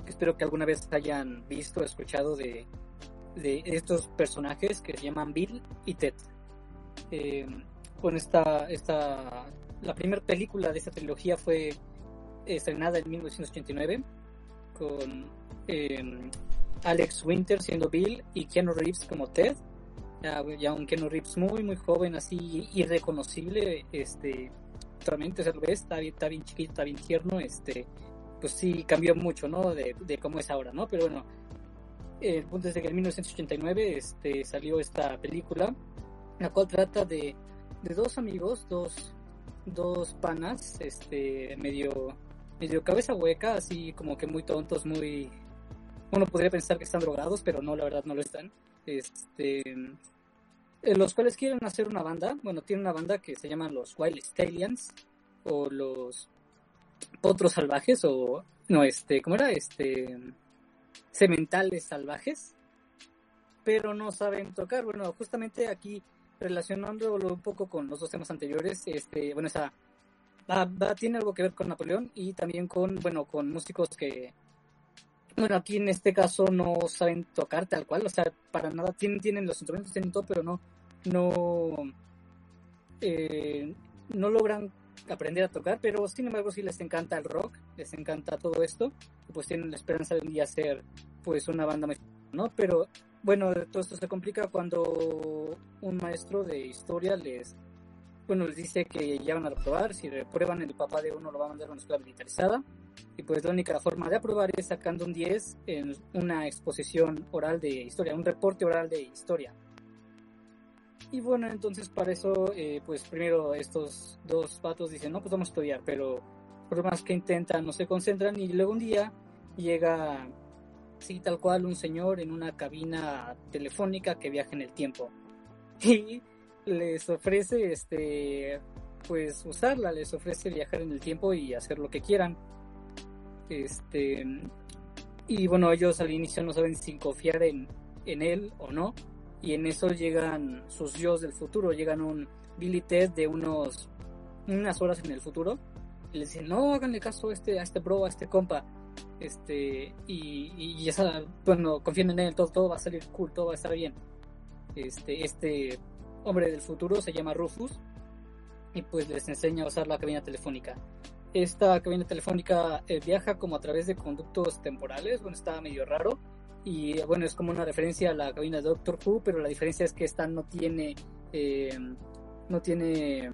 espero que alguna vez hayan visto o escuchado de, de estos personajes que se llaman Bill y Ted. Eh, con esta, esta, la primera película de esta trilogía fue estrenada en 1989 con eh, Alex Winter siendo Bill y Keanu Reeves como Ted ya, un Keanu Reeves muy, muy joven, así irreconocible, este, realmente se lo ves, está bien, está bien chiquito, está bien tierno, este, pues sí cambió mucho, ¿no? De, de cómo es ahora, ¿no? Pero bueno, el punto es que en 1989 este, salió esta película, la cual trata de, de dos amigos, dos, dos panas, este, medio, medio cabeza hueca, así como que muy tontos, muy... Uno podría pensar que están drogados, pero no, la verdad no lo están este, los cuales quieren hacer una banda, bueno, tienen una banda que se llama los Wild Stallions o los Potros Salvajes o no, este, ¿cómo era? Este, Cementales Salvajes, pero no saben tocar. Bueno, justamente aquí relacionándolo un poco con los dos temas anteriores, este, bueno, esa tiene algo que ver con Napoleón y también con, bueno, con músicos que bueno, aquí en este caso no saben tocar tal cual, o sea, para nada tienen, tienen los instrumentos, tienen todo, pero no, no, eh, no logran aprender a tocar, pero sin embargo sí les encanta el rock, les encanta todo esto, pues tienen la esperanza de un día ser pues una banda ¿no? Pero bueno, todo esto se complica cuando un maestro de historia les bueno, les dice que ya van a reprobar, si reprueban el papá de uno lo va a mandar a una escuela militarizada y pues la única forma de aprobar es sacando un 10 en una exposición oral de historia, un reporte oral de historia. Y bueno, entonces para eso, eh, pues primero estos dos patos dicen, no, pues vamos a estudiar, pero por más que intentan, no se concentran y luego un día llega, sí, tal cual, un señor en una cabina telefónica que viaja en el tiempo. Y les ofrece este pues usarla, les ofrece viajar en el tiempo y hacer lo que quieran. Este y bueno, ellos al inicio no saben si confiar en, en él o no. Y en eso llegan sus dios del futuro, llegan un Billy Ted de unos unas horas en el futuro. Y le dicen, no, háganle caso a este, a este bro, a este compa. Este, y, y esa, bueno, confíen en él, todo, todo va a salir cool, todo va a estar bien. Este, este hombre del futuro se llama Rufus y pues les enseña a usar la cabina telefónica. Esta cabina telefónica eh, viaja como a través de conductos temporales, bueno, está medio raro y bueno, es como una referencia a la cabina de Doctor Who, pero la diferencia es que esta no tiene, eh, no tiene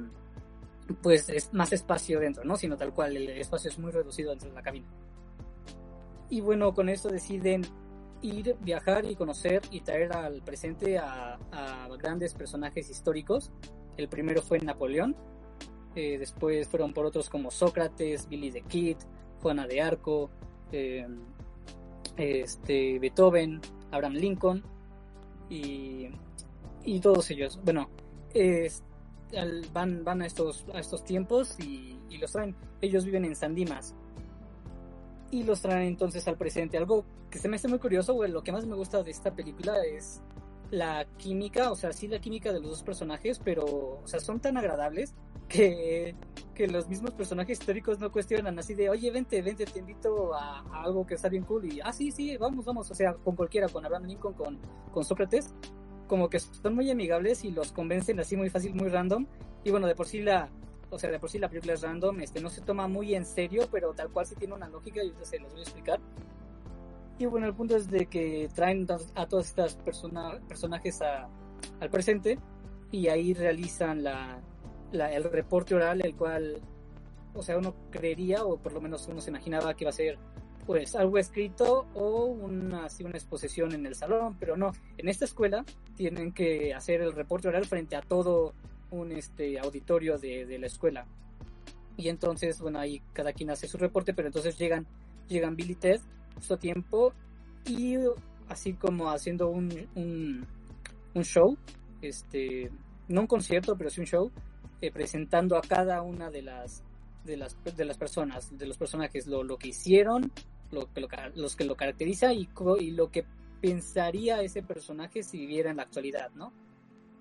pues es más espacio dentro, ¿no? Sino tal cual, el espacio es muy reducido dentro de la cabina. Y bueno, con esto deciden ir, viajar y conocer y traer al presente a, grandes personajes históricos. El primero fue Napoleón, eh, después fueron por otros como Sócrates, Billy the Kid, Juana de Arco, eh, este, Beethoven, Abraham Lincoln y, y todos ellos. Bueno, van, van a, estos, a estos tiempos y, y, los traen. Ellos viven en Sandimas y los traen entonces al presente. Algo que se me hace muy curioso, lo que más me gusta de esta película es la química, o sea, sí la química de los dos personajes, pero, o sea, son tan agradables que, que los mismos personajes históricos no cuestionan así de, oye, vente, vente, te invito a, algo que está bien cool y, ah, sí, sí, vamos, vamos, o sea, con cualquiera, con Abraham Lincoln, con, con Sócrates, como que son muy amigables y los convencen así muy fácil, muy random, y bueno, de por sí la, o sea, de por sí la película es random, este, no se toma muy en serio, pero tal cual sí tiene una lógica y ahorita se los voy a explicar. Y bueno, el punto es de que traen a todas estas persona, personajes a, al presente y ahí realizan la, el reporte oral, el cual, o sea, uno creería, o por lo menos uno se imaginaba que iba a ser pues algo escrito o una, así, una exposición en el salón, pero no, en esta escuela tienen que hacer el reporte oral frente a todo un este auditorio de, de la escuela. Y entonces, bueno, ahí cada quien hace su reporte, pero entonces llegan, llegan Billy Ted justo tiempo y así como haciendo un, un, un show, este, no un concierto, pero sí un show, eh, presentando a cada una de las de las de las personas, de los personajes, lo, lo que hicieron, lo lo, los que lo caracteriza y, y lo que pensaría ese personaje si viviera en la actualidad, ¿no?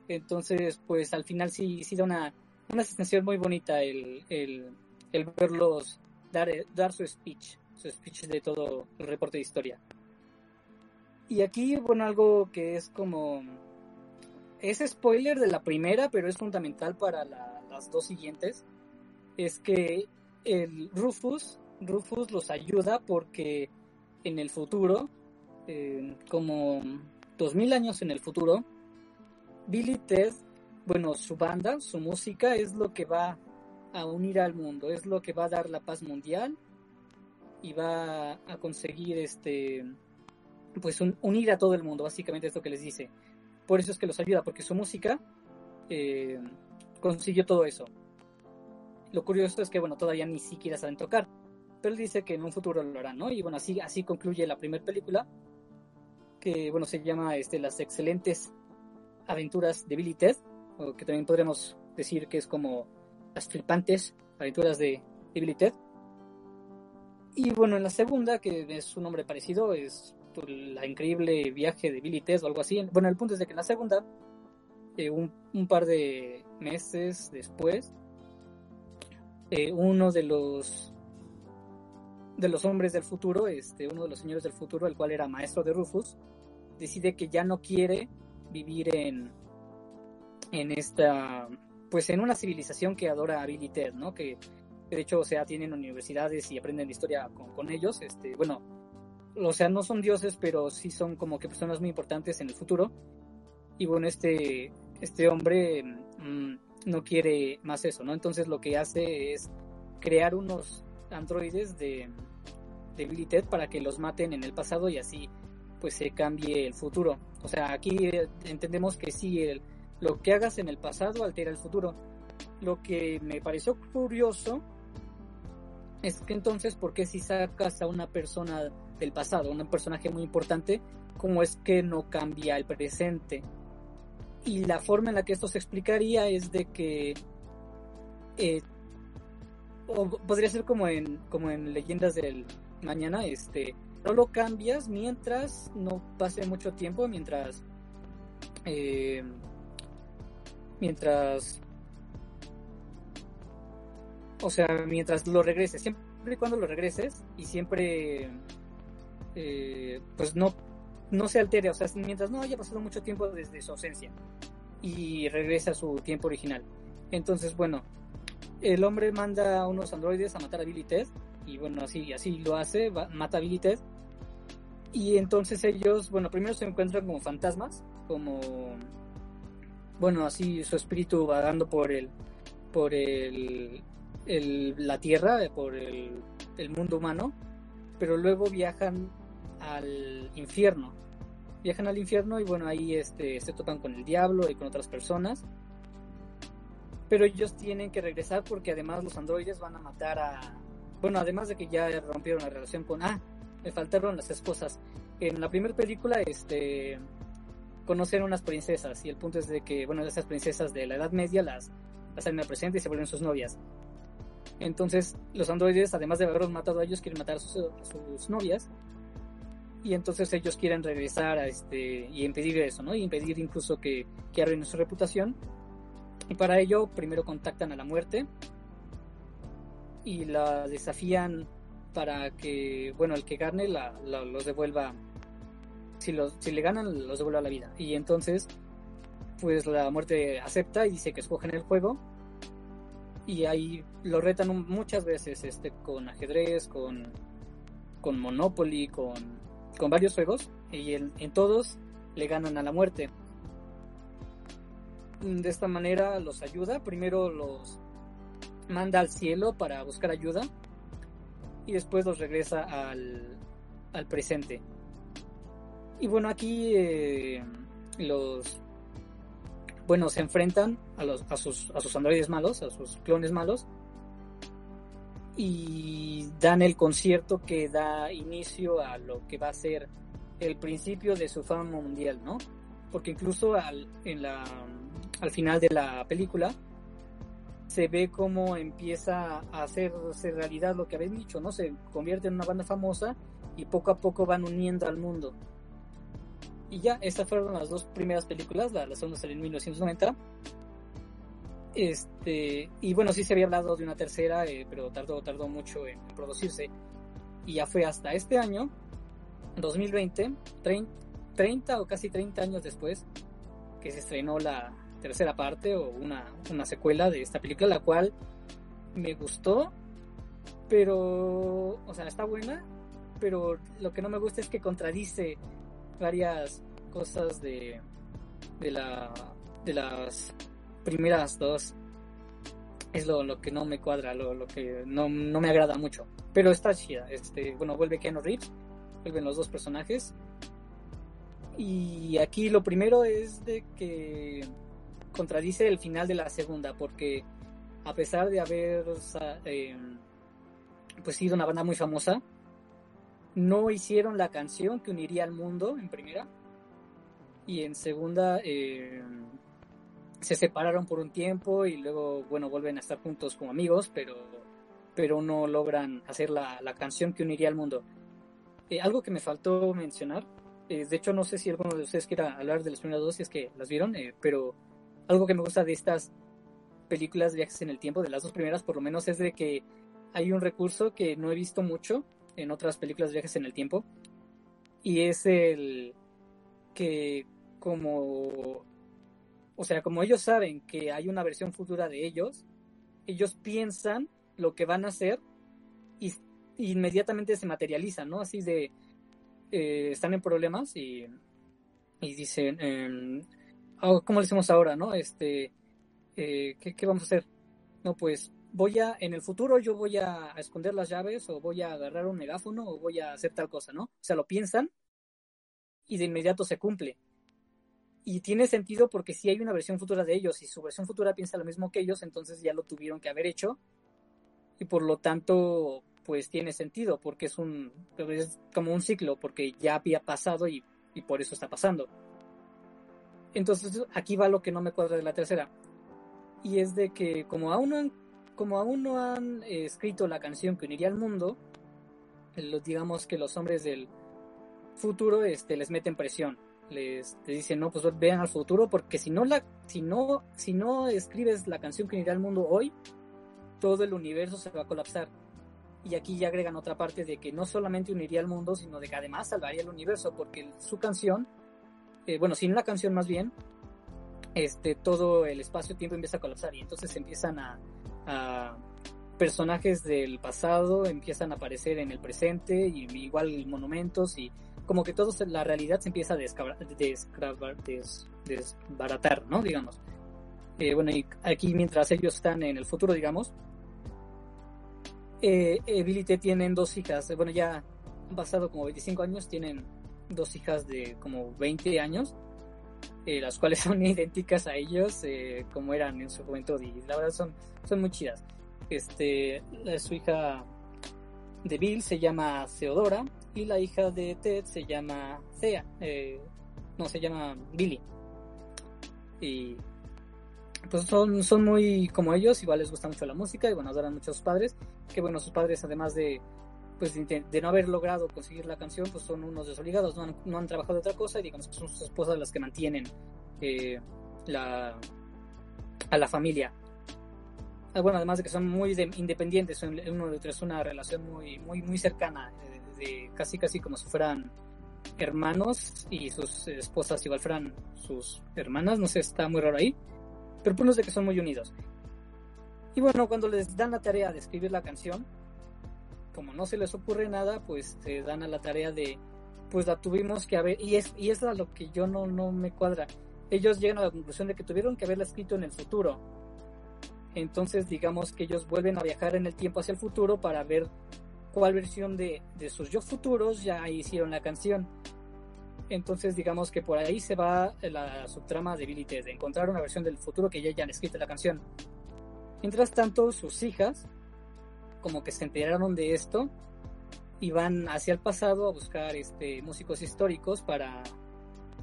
Entonces, pues al final sí, sí da una, una sensación muy bonita el, el, el verlos dar, dar su speech, su speech de todo el reporte de historia. Y aquí, bueno, algo que es como es spoiler de la primera, pero es fundamental para las dos siguientes. Es que el Rufus, Rufus los ayuda porque en el futuro, eh, como dos mil años en el futuro, Billy Ted, bueno, su banda, su música es lo que va a unir al mundo, es lo que va a dar la paz mundial y va a conseguir este pues unir a todo el mundo, básicamente es lo que les dice. Por eso es que los ayuda, porque su música eh, consiguió todo eso. Lo curioso es que, bueno, todavía ni siquiera saben tocar, pero él dice que en un futuro lo harán, ¿no? Y bueno, así, así concluye la primera película, que, bueno, se llama este, Las excelentes aventuras de Billy Ted, o que también podríamos decir que es como las flipantes aventuras de, de Billy Ted. Y bueno, en la segunda, que es un nombre parecido, es la increíble viaje de Billy Tess o algo así. Bueno, el punto es de que en la segunda, eh, un, par de meses después, eh, uno de los de los hombres del futuro, este, uno de los señores del futuro, el cual era maestro de Rufus, decide que ya no quiere vivir en en esta pues en una civilización que adora a ¿no? Que, de hecho, o sea, tienen universidades y aprenden historia con, con ellos. Este, bueno, o sea, no son dioses, pero sí son como que personas muy importantes en el futuro. Y bueno, este, este hombre mm, no quiere más eso, ¿no? Entonces lo que hace es crear unos androides de, de para que los maten en el pasado y así pues se cambie el futuro. O sea, aquí entendemos que sí, el, lo que hagas en el pasado altera el futuro. Lo que me pareció curioso es que entonces, ¿por qué si sacas a una persona del pasado, un personaje muy importante, cómo es que no cambia el presente. Y la forma en la que esto se explicaría es de que eh, o podría ser como en, como en Leyendas del Mañana, este, no lo cambias mientras no pase mucho tiempo, mientras, eh, mientras, o sea, mientras lo regreses, siempre y cuando lo regreses y siempre, eh, pues no, no se altere, o sea, mientras no haya pasado mucho tiempo desde su ausencia y regresa a su tiempo original. Entonces, bueno, el hombre manda a unos androides a matar a Billy y bueno, así, así lo hace, mata a Billy y entonces ellos, bueno, primero se encuentran como fantasmas, como, bueno, así su espíritu vagando por el, por el, la tierra, por el, el mundo humano, pero luego viajan al infierno. Viajan al infierno y bueno, ahí este, se topan con el diablo y con otras personas. Pero ellos tienen que regresar porque además los androides van a matar a... Bueno, además de que ya rompieron la relación con... Ah, me faltaron las esposas. En la primera película, este, conocen unas princesas y el punto es de que, bueno, esas princesas de la Edad Media las, las al presente y se vuelven sus novias. Entonces, los androides, además de haberlos matado a ellos, quieren matar a sus, novias. Y entonces ellos quieren regresar a este y impedir eso, ¿no? Y impedir incluso que, que arruinen su reputación. Y para ello, primero contactan a la muerte y la desafían para que, bueno, el que gane la, los devuelva, si, los, si le ganan, los devuelva la vida. Y entonces, pues la muerte acepta y dice que escogen el juego. Y ahí lo retan muchas veces, este, con ajedrez, con, con Monopoly, con, con varios juegos. Y en, en todos le ganan a la muerte. De esta manera los ayuda. Primero los manda al cielo para buscar ayuda y después los regresa al, al presente. Y bueno, aquí eh, los bueno se enfrentan a los a sus a sus androides malos, a sus clones malos y dan el concierto que da inicio a lo que va a ser el principio de su fama mundial, ¿no? Porque incluso al, en la, al final de la película se ve cómo empieza a hacerse realidad lo que habéis dicho, ¿no? Se convierte en una banda famosa y poco a poco van uniendo al mundo. Y ya, estas fueron las dos primeras películas, la, segunda salió en 1990. Este, y bueno, sí se había hablado de una tercera, eh, pero tardó, tardó mucho en, producirse. Y ya fue hasta este año, 2020, 30, 30 o casi 30 años después, que se estrenó la, tercera parte o una, una secuela de esta película, la cual me gustó, pero, o sea, está buena, pero lo que no me gusta es que contradice varias cosas de, de, la, de las primeras dos. Es lo, lo que no me cuadra, lo, lo que no, no, me agrada mucho. Pero está chida. Este, bueno, vuelve Keanu Reeves, vuelven los dos personajes. Y aquí lo primero es de que contradice el final de la segunda, porque a pesar de haber eh, pues sido una banda muy famosa, no hicieron la canción que uniría al mundo en primera y en segunda eh, se separaron por un tiempo y luego bueno vuelven a estar juntos como amigos pero pero no logran hacer la, la canción que uniría al mundo. Eh, algo que me faltó mencionar de hecho no sé si alguno de ustedes quiera hablar de las primeras dos si es que las vieron pero algo que me gusta de estas películas viajes en el tiempo, de las dos primeras por lo menos, es de que hay un recurso que no he visto mucho en otras películas viajes en el tiempo. Y es el que como... O sea, como ellos saben que hay una versión futura de ellos, ellos piensan lo que van a hacer y inmediatamente se materializan, ¿no? Así de... Eh, están en problemas y, y dicen... Em, oh, ¿cómo le hacemos ahora, no? Este, eh, ¿qué, vamos a hacer? No, pues voy a, en el futuro yo voy a, esconder las llaves o voy a agarrar un megáfono o voy a hacer tal cosa, ¿no? O sea, lo piensan y de inmediato se cumple. Y tiene sentido porque si hay una versión futura de ellos y su versión futura piensa lo mismo que ellos, entonces ya lo tuvieron que haber hecho y por lo tanto pues tiene sentido porque es un es como un ciclo porque ya había pasado y, y por eso está pasando. Entonces aquí va lo que no me cuadra de la tercera. Y es de que como aún no han como aún no han eh, escrito la canción que uniría al mundo, los, digamos que los hombres del futuro este, les meten presión. Les, les dicen, no, pues vean al futuro, porque si no, la, si, no, si no escribes la canción que uniría al mundo hoy, todo el universo se va a colapsar. Y aquí ya agregan otra parte de que no solamente uniría al mundo, sino de que además salvaría el universo, porque su canción, eh, bueno, sin la canción más bien, este, todo el espacio-tiempo empieza a colapsar y entonces empiezan a, personajes del pasado empiezan a aparecer en el presente y igual monumentos y como que todo la realidad se empieza a desbaratar, ¿no? Digamos. Eh, bueno, y aquí mientras ellos están en el futuro, digamos, eh, eh, Billy y Ted tienen dos hijas, bueno, ya han pasado como 25 años, tienen dos hijas de como 20 años, eh, las cuales son idénticas a ellos, eh, como eran en su juventud, y la verdad son, son muy chidas. Este, su hija de Bill se llama Theodora y la hija de Ted se llama Thea, eh, no, se llama Billy. Y pues son, son muy como ellos, igual les gusta mucho la música y bueno, adoran mucho a sus padres, que bueno, sus padres además de pues de, de no haber logrado conseguir la canción, pues son unos desobligados, no han, no han trabajado otra cosa y digamos que son sus esposas las que mantienen eh, la, a la familia. Ah, Bueno, además de que son muy de- independientes, son uno de otro es una relación muy, muy, muy cercana, eh, de, casi, casi como si fueran hermanos y sus esposas igual fueran sus hermanas, no sé, está muy raro ahí, pero punto es de que son muy unidos. Y bueno, cuando les dan la tarea de escribir la canción, como no se les ocurre nada, pues se dan a la tarea de, pues la tuvimos que haber, y es, y es a lo que yo no, no me cuadra. Ellos llegan a la conclusión de que tuvieron que haberla escrito en el futuro. Entonces digamos que ellos vuelven a viajar en el tiempo hacia el futuro para ver cuál versión de, de sus yo futuros ya hicieron la canción. Entonces digamos que por ahí se va la subtrama de Billy Ted, de encontrar una versión del futuro que ya hayan escrito la canción. Mientras tanto, sus hijas como que se enteraron de esto y van hacia el pasado a buscar este músicos históricos para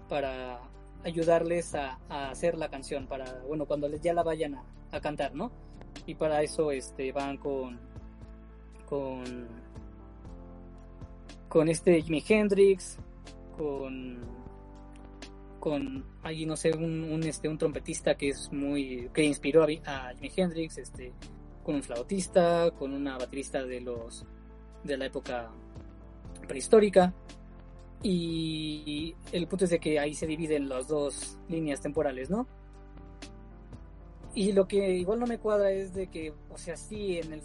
para ayudarles a, hacer la canción para bueno cuando les ya la vayan a, cantar no y para eso este van con con con este Jimi Hendrix con con ahí no sé un, este un trompetista que es muy que inspiró a, a Jimi Hendrix este con un flautista con una baterista de los de la época prehistórica. Y el punto es de que ahí se dividen las dos líneas temporales no y lo que igual no me cuadra es de que o sea sí en el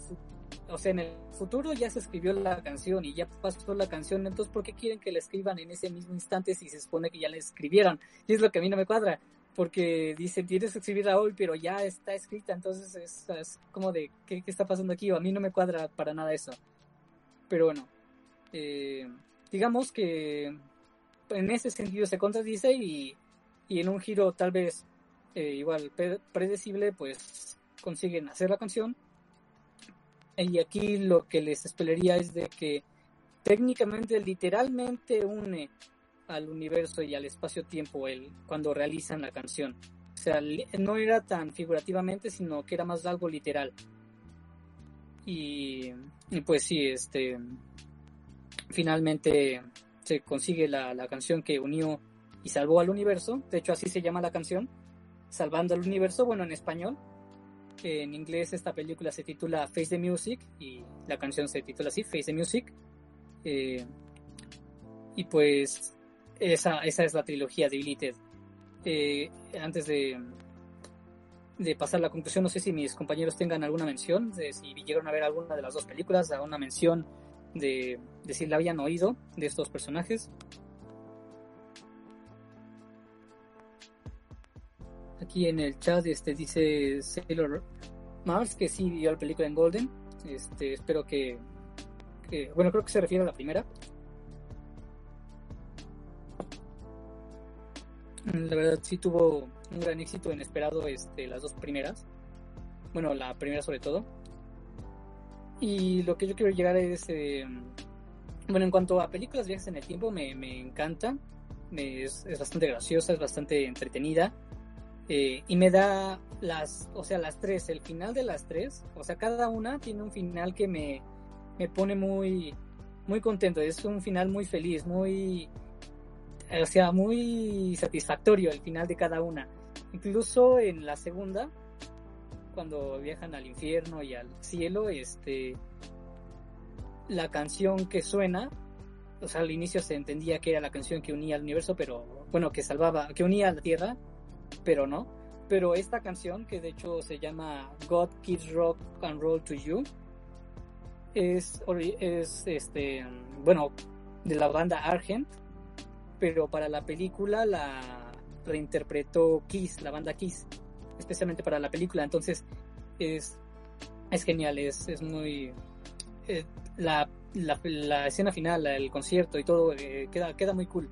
o sea en el futuro ya se escribió la canción y ya pasó la canción entonces por qué quieren que la escriban en ese mismo instante si se supone que ya la escribieron y es lo que a mí no me cuadra porque dicen tienes que escribirla hoy pero ya está escrita entonces es, es como de ¿qué, qué está pasando aquí o a mí no me cuadra para nada eso pero bueno eh, digamos que en ese sentido se contradice y, y en un giro tal vez eh, igual pre- predecible pues consiguen hacer la canción. Y aquí lo que les esperaría es de que técnicamente literalmente une al universo y al espacio-tiempo el cuando realizan la canción. O sea, no era tan figurativamente, sino que era más algo literal. Y, y pues sí, este finalmente se consigue la, la canción que unió y salvó al universo. De hecho, así se llama la canción, Salvando al Universo, bueno, en español. En inglés esta película se titula Face the Music y la canción se titula así, Face the Music. Eh, y pues esa, esa es la trilogía de Billy y Ted. Eh, antes de, de pasar la conclusión, no sé si mis compañeros tengan alguna mención, de si llegaron a ver alguna de las dos películas, alguna mención de, de si la habían oído de estos personajes. Aquí en el chat este dice Sailor Mars que sí vio la película en Golden. Este, espero que, que- bueno, creo que se refiere a la primera. La verdad sí tuvo un gran éxito inesperado este, las dos primeras. Bueno, la primera sobre todo. Y lo que yo quiero llegar es... eh, bueno, en cuanto a películas viajes en el tiempo, me, me encanta. Es, es bastante graciosa, es bastante entretenida. Eh, y me da las, o sea, las tres, el final de las tres, o sea, cada una tiene un final que me, me pone muy, muy contento. Es un final muy feliz, muy, o sea, muy satisfactorio el final de cada una. Incluso en la segunda, cuando viajan al infierno y al cielo, este, la canción que suena, o sea, al inicio se entendía que era la canción que unía al universo, pero bueno, que salvaba, que unía a la Tierra, pero no. Pero esta canción, que de hecho se llama God Gives Rock and Roll to You, es, es este, bueno, de la banda Argent, pero para la película la reinterpretó Kiss, la banda Kiss, especialmente para la película. Entonces es, es genial, es, es muy. Eh, la, la, escena final, el concierto y todo eh, queda, queda muy cool.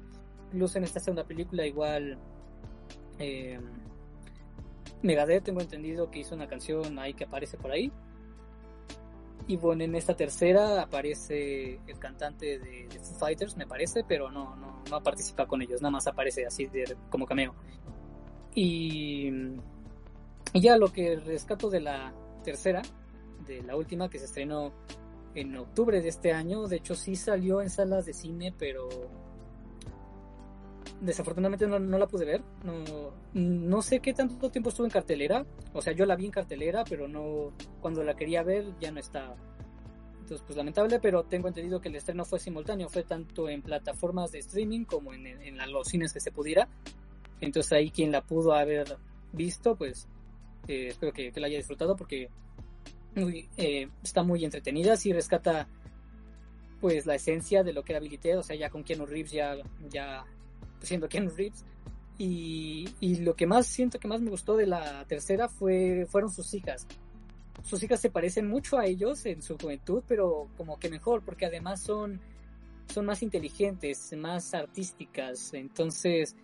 Incluso en esta segunda película, igual. Eh, Megadeth, tengo entendido que hizo una canción ahí que aparece por ahí. Y bueno, en esta tercera aparece el cantante de, de, Foo Fighters, me parece, pero no, no, no participa con ellos, nada más aparece así de, como cameo. Y, y ya lo que rescato de la tercera, de la última que se estrenó en octubre de este año, de hecho sí salió en salas de cine, pero desafortunadamente no, no, la pude ver. No, no sé qué tanto tiempo estuvo en cartelera. O sea, yo la vi en cartelera, pero no. Cuando la quería ver ya no estaba. Entonces, pues lamentable, pero tengo entendido que el estreno fue simultáneo. Fue tanto en plataformas de streaming como en, en, los cines que se pudiera. Entonces, ahí quien la pudo haber visto, pues eh, espero que, que, la haya disfrutado porque muy, eh, está muy entretenida. Sí rescata pues la esencia de lo que era Billy o sea, ya con Keanu Reeves ya, ya siendo Ken Reeves. Y, y, lo que más siento que más me gustó de la tercera fue fueron sus hijas. Sus hijas se parecen mucho a ellos en su juventud, pero como que mejor, porque además son, son más inteligentes, más artísticas. Entonces,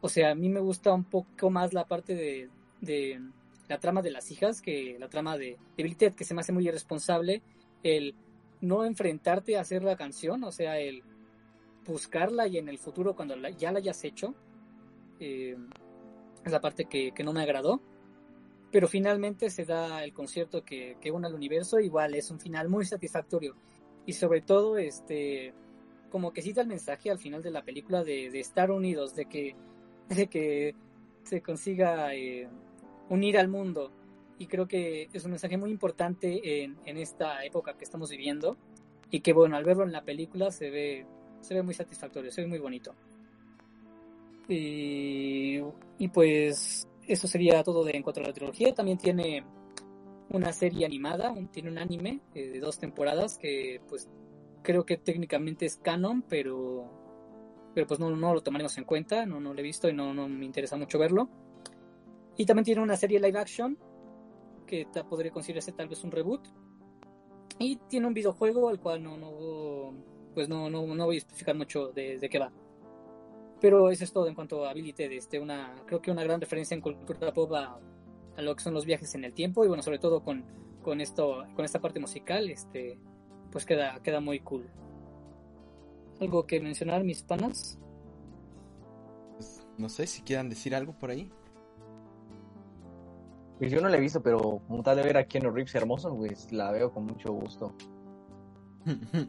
o sea, a mí me gusta un poco más la parte de, de la trama de las hijas que la trama de, de Billy Ted, que se me hace muy irresponsable el no enfrentarte a hacer la canción, o sea, el buscarla y en el futuro cuando la, ya la hayas hecho eh, es la parte que, que, no me agradó. Pero finalmente se da el concierto que, que une al universo igual es un final muy satisfactorio. Y sobre todo este como que cita el mensaje al final de la película de, de estar unidos de que de que se consiga eh, unir al mundo. Y creo que es un mensaje muy importante en, en esta época que estamos viviendo. Y que bueno al verlo en la película se ve se ve muy satisfactorio, se ve muy bonito. Y, y pues eso sería todo de en cuanto a la trilogía. También tiene una serie animada, tiene un anime eh, de dos temporadas que pues creo que técnicamente es canon, pero pero pues no, no lo tomaremos en cuenta, no, no lo he visto y no, no me interesa mucho verlo. Y también tiene una serie live action que podría considerarse tal vez un reboot. Y tiene un videojuego al cual no, no pues no, no, no voy a especificar mucho de, de, qué va. Pero eso es todo en cuanto a Billy Ted, este, una, creo que una gran referencia en cultura pop a, a, lo que son los viajes en el tiempo y bueno, sobre todo con, con esto, con esta parte musical, este, pues queda, queda muy cool. ¿Algo que mencionar, mis panas? Pues, no sé si quieran decir algo por ahí. Pues yo no la he visto, pero como tal de ver a Keanu Reeves hermoso, pues la veo con mucho gusto.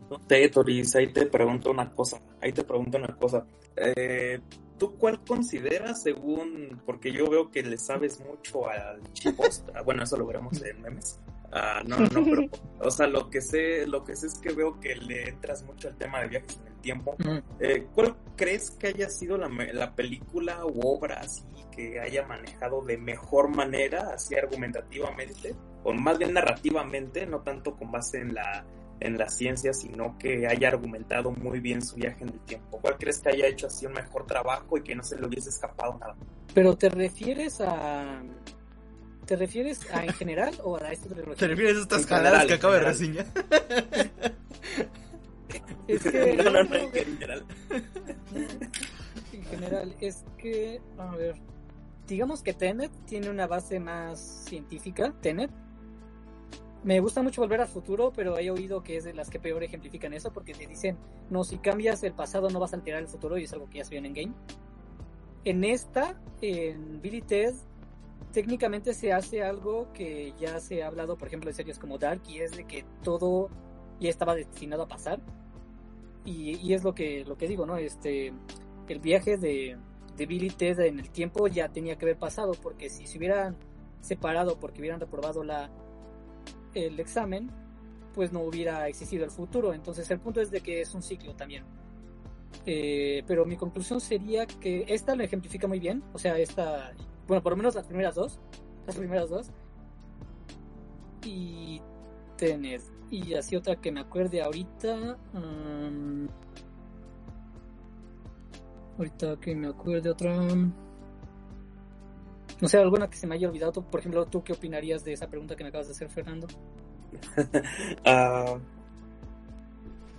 No te, Toris, ahí te pregunto una cosa, ahí te pregunto una cosa. Eh, ¿Tú cuál consideras según, porque yo veo que le sabes mucho al chipost, bueno, eso lo veremos en memes. Uh, no, no, pero, o sea, lo que sé, lo que sé es que veo que le entras mucho al tema de viajes en el tiempo. Eh, ¿Cuál crees que haya sido la, la película u obra así que haya manejado de mejor manera, así argumentativamente, o más bien narrativamente, no tanto con base en la en la ciencia, sino que haya argumentado muy bien su viaje en el tiempo. ¿Cuál crees que haya hecho así un mejor trabajo y que no se le hubiese escapado nada? Pero te refieres a ¿Te refieres a en general o a esta trilogía? ¿Te refieres a estas jaladas que acabo de reseñar? es que no, no, no, en general. En general, es que a ver, digamos que Tenet tiene una base más científica, Tenet, me gusta mucho volver al futuro, pero he oído que es de las que peor ejemplifican eso, porque te dicen, no, si cambias el pasado no vas a alterar el futuro, y es algo que ya se vio en Game. En esta, en Billy Ted, técnicamente se hace algo que ya se ha hablado, por ejemplo, en series como Dark, y es de que todo ya estaba destinado a pasar. Y, y es lo que, lo que digo, ¿no? Este, el viaje de, de Billy Ted en el tiempo ya tenía que haber pasado, porque si se hubieran separado porque hubieran reprobado la, el examen, pues no hubiera existido el futuro. Entonces el punto es de que es un ciclo también. Eh, pero mi conclusión sería que esta lo ejemplifica muy bien. O sea, esta, bueno, por lo menos las primeras dos. Las primeras dos. Y Tenet. Y así otra que me acuerde ahorita. um, ahorita que me acuerde otra. No sé, alguna que se me haya olvidado. Tú, Por ejemplo, ¿tú qué opinarías de esa pregunta que me acabas de hacer, Fernando? Ah,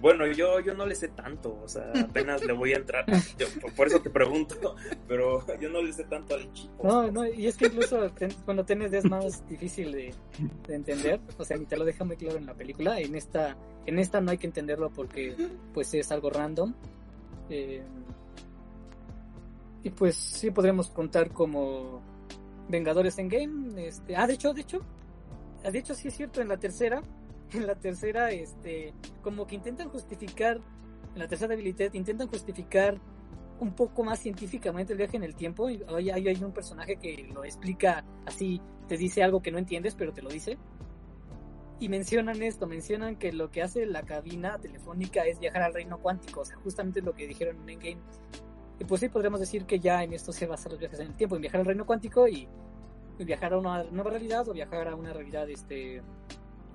bueno, yo, yo no le sé tanto, o sea, apenas le voy a entrar. Yo, por- eso te pregunto, pero yo no le sé tanto al chico. No, no, y es que incluso ten- cuando tienes es más difícil de, de entender, o sea, ni te lo deja muy claro en la película. En esta, en esta no hay que entenderlo porque pues es algo random. Eh, y pues sí podremos contar como Vengadores en Game. Este, ah, de hecho, de hecho, ah, de hecho sí es cierto, en la tercera, en la tercera, este, como que intentan justificar, en la tercera habilidad intentan justificar un poco más científicamente el viaje en el tiempo. Y hay, hay, hay un personaje que lo explica así, te dice algo que no entiendes, pero te lo dice. Y mencionan esto, mencionan que lo que hace la cabina telefónica es viajar al reino cuántico, o sea, justamente lo que dijeron en Endgame. Y pues sí, podríamos decir que ya en esto se basan los viajes en el tiempo, en viajar al reino cuántico y, viajar a una nueva realidad o viajar a una realidad, este,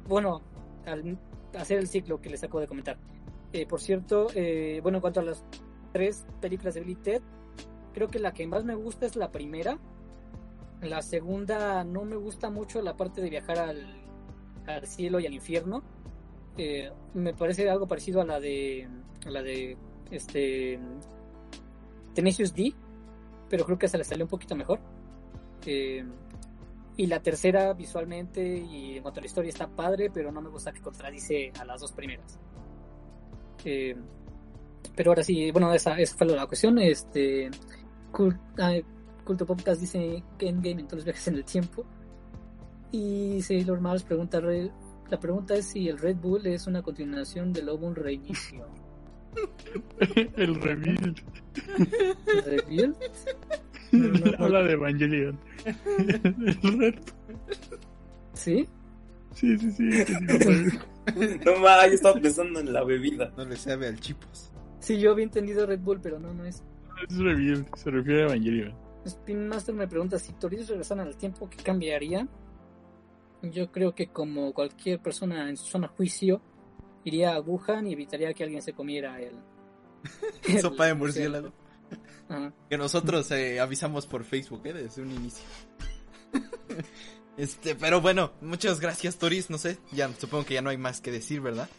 bueno, al hacer el ciclo que les acabo de comentar. Eh, por cierto, eh, bueno, en cuanto a las tres películas de Billy Ted, creo que la que más me gusta es la primera. La segunda no me gusta mucho la parte de viajar al, al cielo y al infierno. Eh, me parece algo parecido a la de a la de este Tenacious D, pero creo que se le salió un poquito mejor. Eh, y la tercera visualmente y en cuanto a la historia está padre, pero no me gusta que contradice a las dos primeras. Eh, pero ahora sí, bueno, esa, fue la cuestión. Este, Cult- Culto Podcast dice que Endgame en todos los viajes en el tiempo. Y Sailor Mars pregunta, re- la pregunta es si el Red Bull es una continuación de Lobo un reinicio. El reveal. ¿Reveal? No, no, no. Habla de Evangelion. El red. ¿Sí? Sí, sí, sí. sí. No más, yo estaba pensando en la bebida. No le sabe al chipos. Sí, yo había entendido Red Bull, pero no, no es. Es reveal. Se refiere a Evangelion. Spin Master me pregunta si Toritos regresaran al tiempo, ¿qué cambiaría? Yo creo que como cualquier persona en su zona juicio, iría a Wuhan y evitaría que alguien se comiera el... el- Sopa de murciélago. Que nosotros eh, avisamos por Facebook, ¿eh? Desde un inicio. este, pero bueno, muchas gracias, Toris. No sé, ya supongo que ya no hay más que decir, ¿verdad?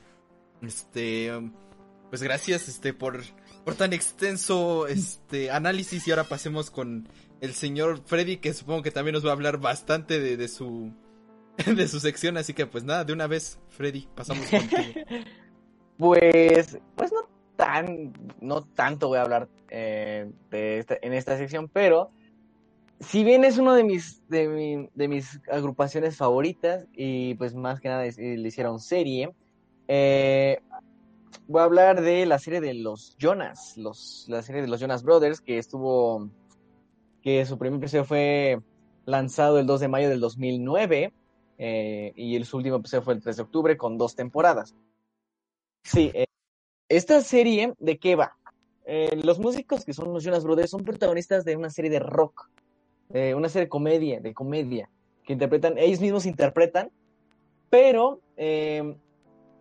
Este, pues gracias, este, por, por tan extenso, este, análisis. Y ahora pasemos con el señor Freddy, que supongo que también nos va a hablar bastante de, de su, de su sección. Así que, pues nada, de una vez, Freddy, pasamos contigo. Pues, pues no tan, no tanto voy a hablar eh, de esta, en esta sección, pero si bien es uno de mis, de, mi- de mis agrupaciones favoritas y pues más que nada eh, le hicieron serie, eh, voy a hablar de la serie de los Jonas, los, la serie de los Jonas Brothers que estuvo, que su primer episodio fue lanzado el 2 de mayo del 2009 eh, y el, su último episodio fue el 3 de octubre con dos temporadas. Sí, eh, esta serie, ¿de qué va? Eh, los músicos que son los Jonas Brothers son protagonistas de una serie de rock, una serie de comedia, de comedia, que interpretan, ellos mismos interpretan, pero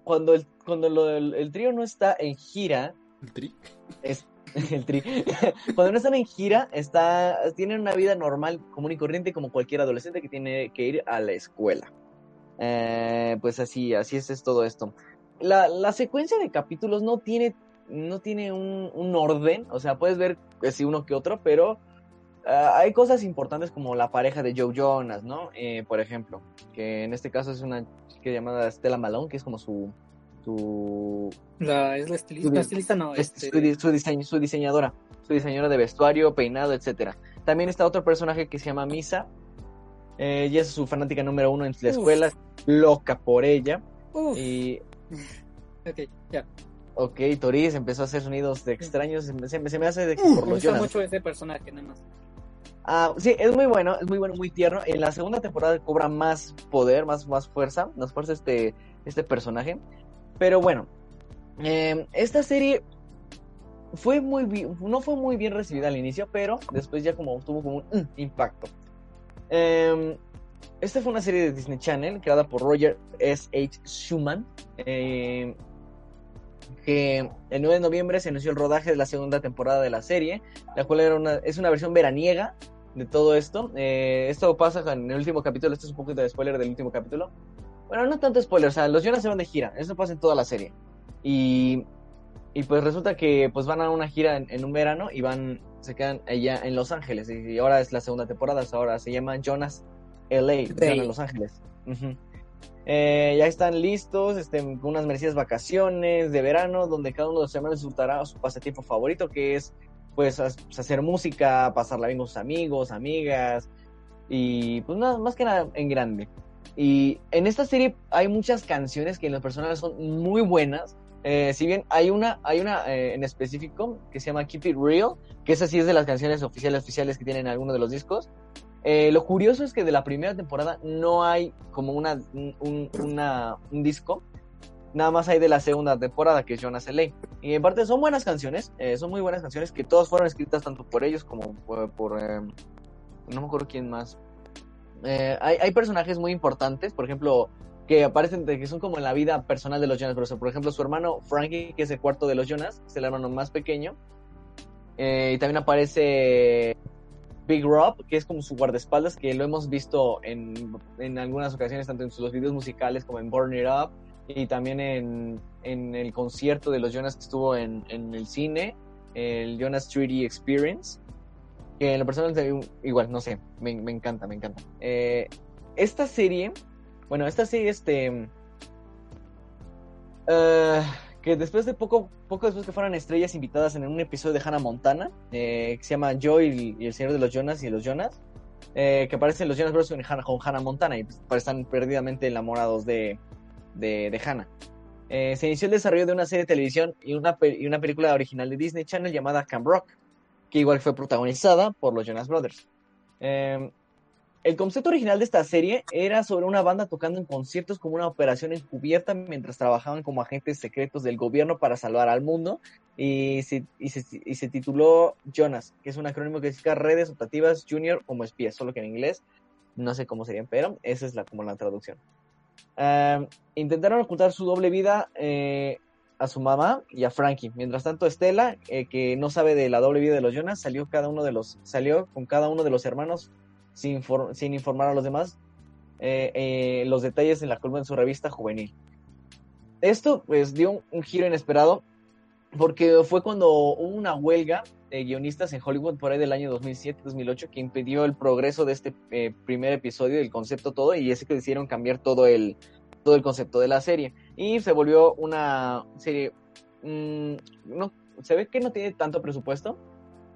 cuando, el, cuando lo- el, el trío no está en gira, ¿El tri? es cuando no están en gira, está, tienen una vida normal, común y corriente, como cualquier adolescente que tiene que ir a la escuela. Eh, pues así, así es, todo esto. La, la secuencia de capítulos no tiene, no tiene un, un orden, o sea, puedes ver si uno que otro, pero ah, hay cosas importantes como la pareja de Joe Jonas, ¿no? Eh, por ejemplo, que en este caso es una chica llamada Stella Malone, que es como su, su, La, es la estilista, Su- la estilista no, es- este, su, su diseño- su diseñadora, su diseñadora de vestuario, peinado, etcétera. También está otro personaje que se llama Misa. Eh, ella es su fanática número uno en la Uf. escuela, loca por ella. uf, Y, ok, ya. ok, Toris empezó a hacer sonidos de extraños. Se, me- se me- se me hace de, por Me los gusta Jonas. mucho ese personaje, nada más. Ah, sí, es muy bueno, es muy bueno, muy tierno. En la segunda temporada cobra más poder, más, más fuerza, más fuerza este, este personaje. Pero bueno, eh, esta serie fue muy no fue muy bien recibida al inicio, pero después ya como tuvo como un mm, impacto. Eh, esta fue una serie de Disney Channel creada por Roger S. H. Schumann. eh, que el 9 de noviembre se anunció el rodaje de la segunda temporada de la serie, la cual era una, es una versión veraniega de todo esto. Eh, esto pasa en el último capítulo, esto es un poquito de spoiler del último capítulo. Bueno, no tanto spoiler, o sea, los Jonas se van de gira, eso pasa en toda la serie. Y, y pues resulta que pues van a una gira en, en un verano y van, se quedan allá en Los Ángeles. Y, ahora es la segunda temporada, ahora se llama Jonas LA, se llama Los Ángeles. Ujú. Eh, ya están listos, este, con unas merecidas vacaciones de verano, donde cada uno de los hermanos disfrutará su pasatiempo favorito, que es pues as- hacer música, pasarla bien con sus amigos, amigas, y pues nada, más que nada en grande. Y en esta serie hay muchas canciones que en lo personal son muy buenas. Eh, si bien hay una, hay una eh, en específico que se llama Keep It Real, que esa sí es de las canciones oficiales oficiales que tienen algunos de los discos. Eh, lo curioso es que de la primera temporada no hay como una, un, un- una- un disco, nada más hay de la segunda temporada que es Jonas L.A. Y en parte son buenas canciones, eh, son muy buenas canciones que todas fueron escritas tanto por ellos como por, por, eh, no me acuerdo quién más. Eh, hay, hay personajes muy importantes, por ejemplo, que aparecen, que son como en la vida personal de los Jonas Brothers. Por ejemplo, su hermano Frankie, que es el cuarto de los Jonas, es el hermano más pequeño. Eh, y también aparece Big Rob, que es como su guardaespaldas, que lo hemos visto en, en algunas ocasiones, tanto en sus- videos musicales como en Burn It Up, y también en, en el concierto de los Jonas que estuvo en, en el cine, el Jonas 3D Experience, que en lo personal igual, no sé, me, me encanta, me encanta. Eh, esta serie, bueno, esta serie, este... eh, que después de poco, poco después que fueran estrellas invitadas en un episodio de Hannah Montana, eh, que se llama Joy y, el Señor de los Jonas y los Jonas, que aparecen los Jonas Brothers con Hannah, Montana y pues, están perdidamente enamorados de, de, Hannah. Se inició el desarrollo de una serie de televisión y una, y una película original de Disney Channel llamada Camp Rock, que igual fue protagonizada por los Jonas Brothers. Eh, el concepto original de esta serie era sobre una banda tocando en conciertos como una operación encubierta mientras trabajaban como agentes secretos del gobierno para salvar al mundo y se, tituló Jonas, que es un acrónimo que significa Redes Optativas Junior como espías, solo que en inglés, no sé cómo serían, pero esa es la, como la traducción. Um, intentaron ocultar su doble vida eh, a su mamá y a Frankie. Mientras tanto, Estela, eh, que no sabe de la doble vida de los Jonas, salió cada uno de los, salió con cada uno de los hermanos sin, sin informar a los demás eh, eh, los detalles en la columna en su revista juvenil. Esto pues dio un, un giro inesperado porque fue cuando hubo una huelga de guionistas en Hollywood por ahí del año 2007-2008 que impidió el progreso de este eh, primer episodio, del concepto todo, y es que decidieron cambiar todo el, todo el concepto de la serie. Y se volvió una serie, mm, no, se ve que no tiene tanto presupuesto,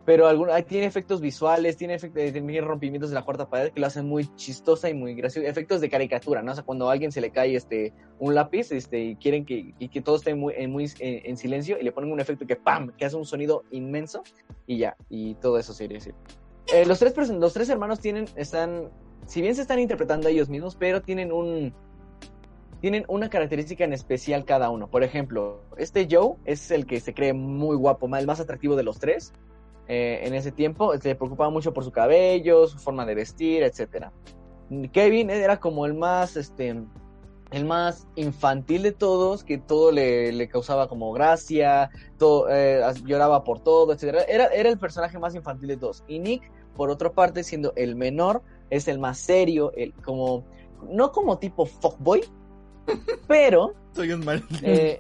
pero algún, tiene efectos visuales, tiene, efectos, tiene rompimientos de la cuarta pared que lo hacen muy chistosa y muy graciosa. Efectos de caricatura, ¿no? O sea, cuando a alguien se le cae este, un lápiz este, y quieren que, y que todo esté muy, en, muy en, en silencio y le ponen un efecto que ¡pam! que hace un sonido inmenso y ya, y todo eso sería decir. Eh, los, tres, los tres hermanos tienen, están, si bien se están interpretando ellos mismos, pero tienen un, tienen una característica en especial cada uno. Por ejemplo, este Joe es el que se cree muy guapo, el más atractivo de los tres. Eh, en ese tiempo se preocupaba mucho por su cabello, su forma de vestir, etcétera. Kevin era como el más, este, el más infantil de todos, que todo le, causaba como gracia, todo, eh, lloraba por todo, etcétera. Era, era el personaje más infantil de todos. Y Nick, por otra parte, siendo el menor, es el más serio, el, como, no como tipo fuckboy, pero Soy un mal. eh,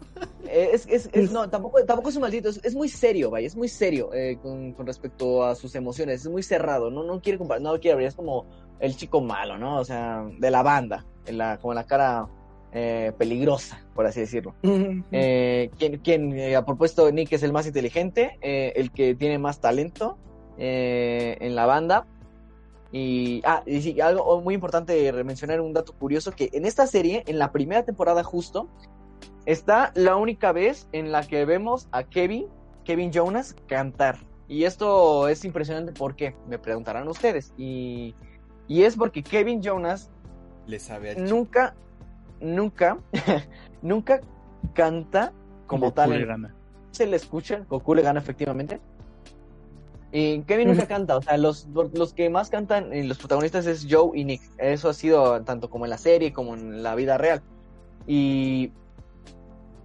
es, es, es- no, tampoco, tampoco es un maldito, es, es muy serio, vaya, es muy serio eh, con, con respecto a sus emociones, es muy cerrado, no, no quiere compa- no quiere abrir, es como el chico malo, ¿no? O sea, de la banda, en la, como la cara eh, peligrosa, por así decirlo. Eh, quien, quien eh, a propuesto Nick es el más inteligente, eh, el que tiene más talento eh, en la banda. Y, ah, y sí, algo muy importante mencionar un dato curioso, que en esta serie, en la primera temporada justo, está la única vez en la que vemos a Kevin, Kevin Jonas, cantar. Y esto es impresionante porque me preguntarán ustedes. Y, y es porque Kevin Jonas Le sabe nunca, nunca, nunca canta como Goku tal. le gana. se le escucha, Goku le gana efectivamente. Y Kevin nunca canta, o sea, los, los que más cantan, eh, los protagonistas es Joe y Nick. Eso ha sido tanto como en la serie como en la vida real. Y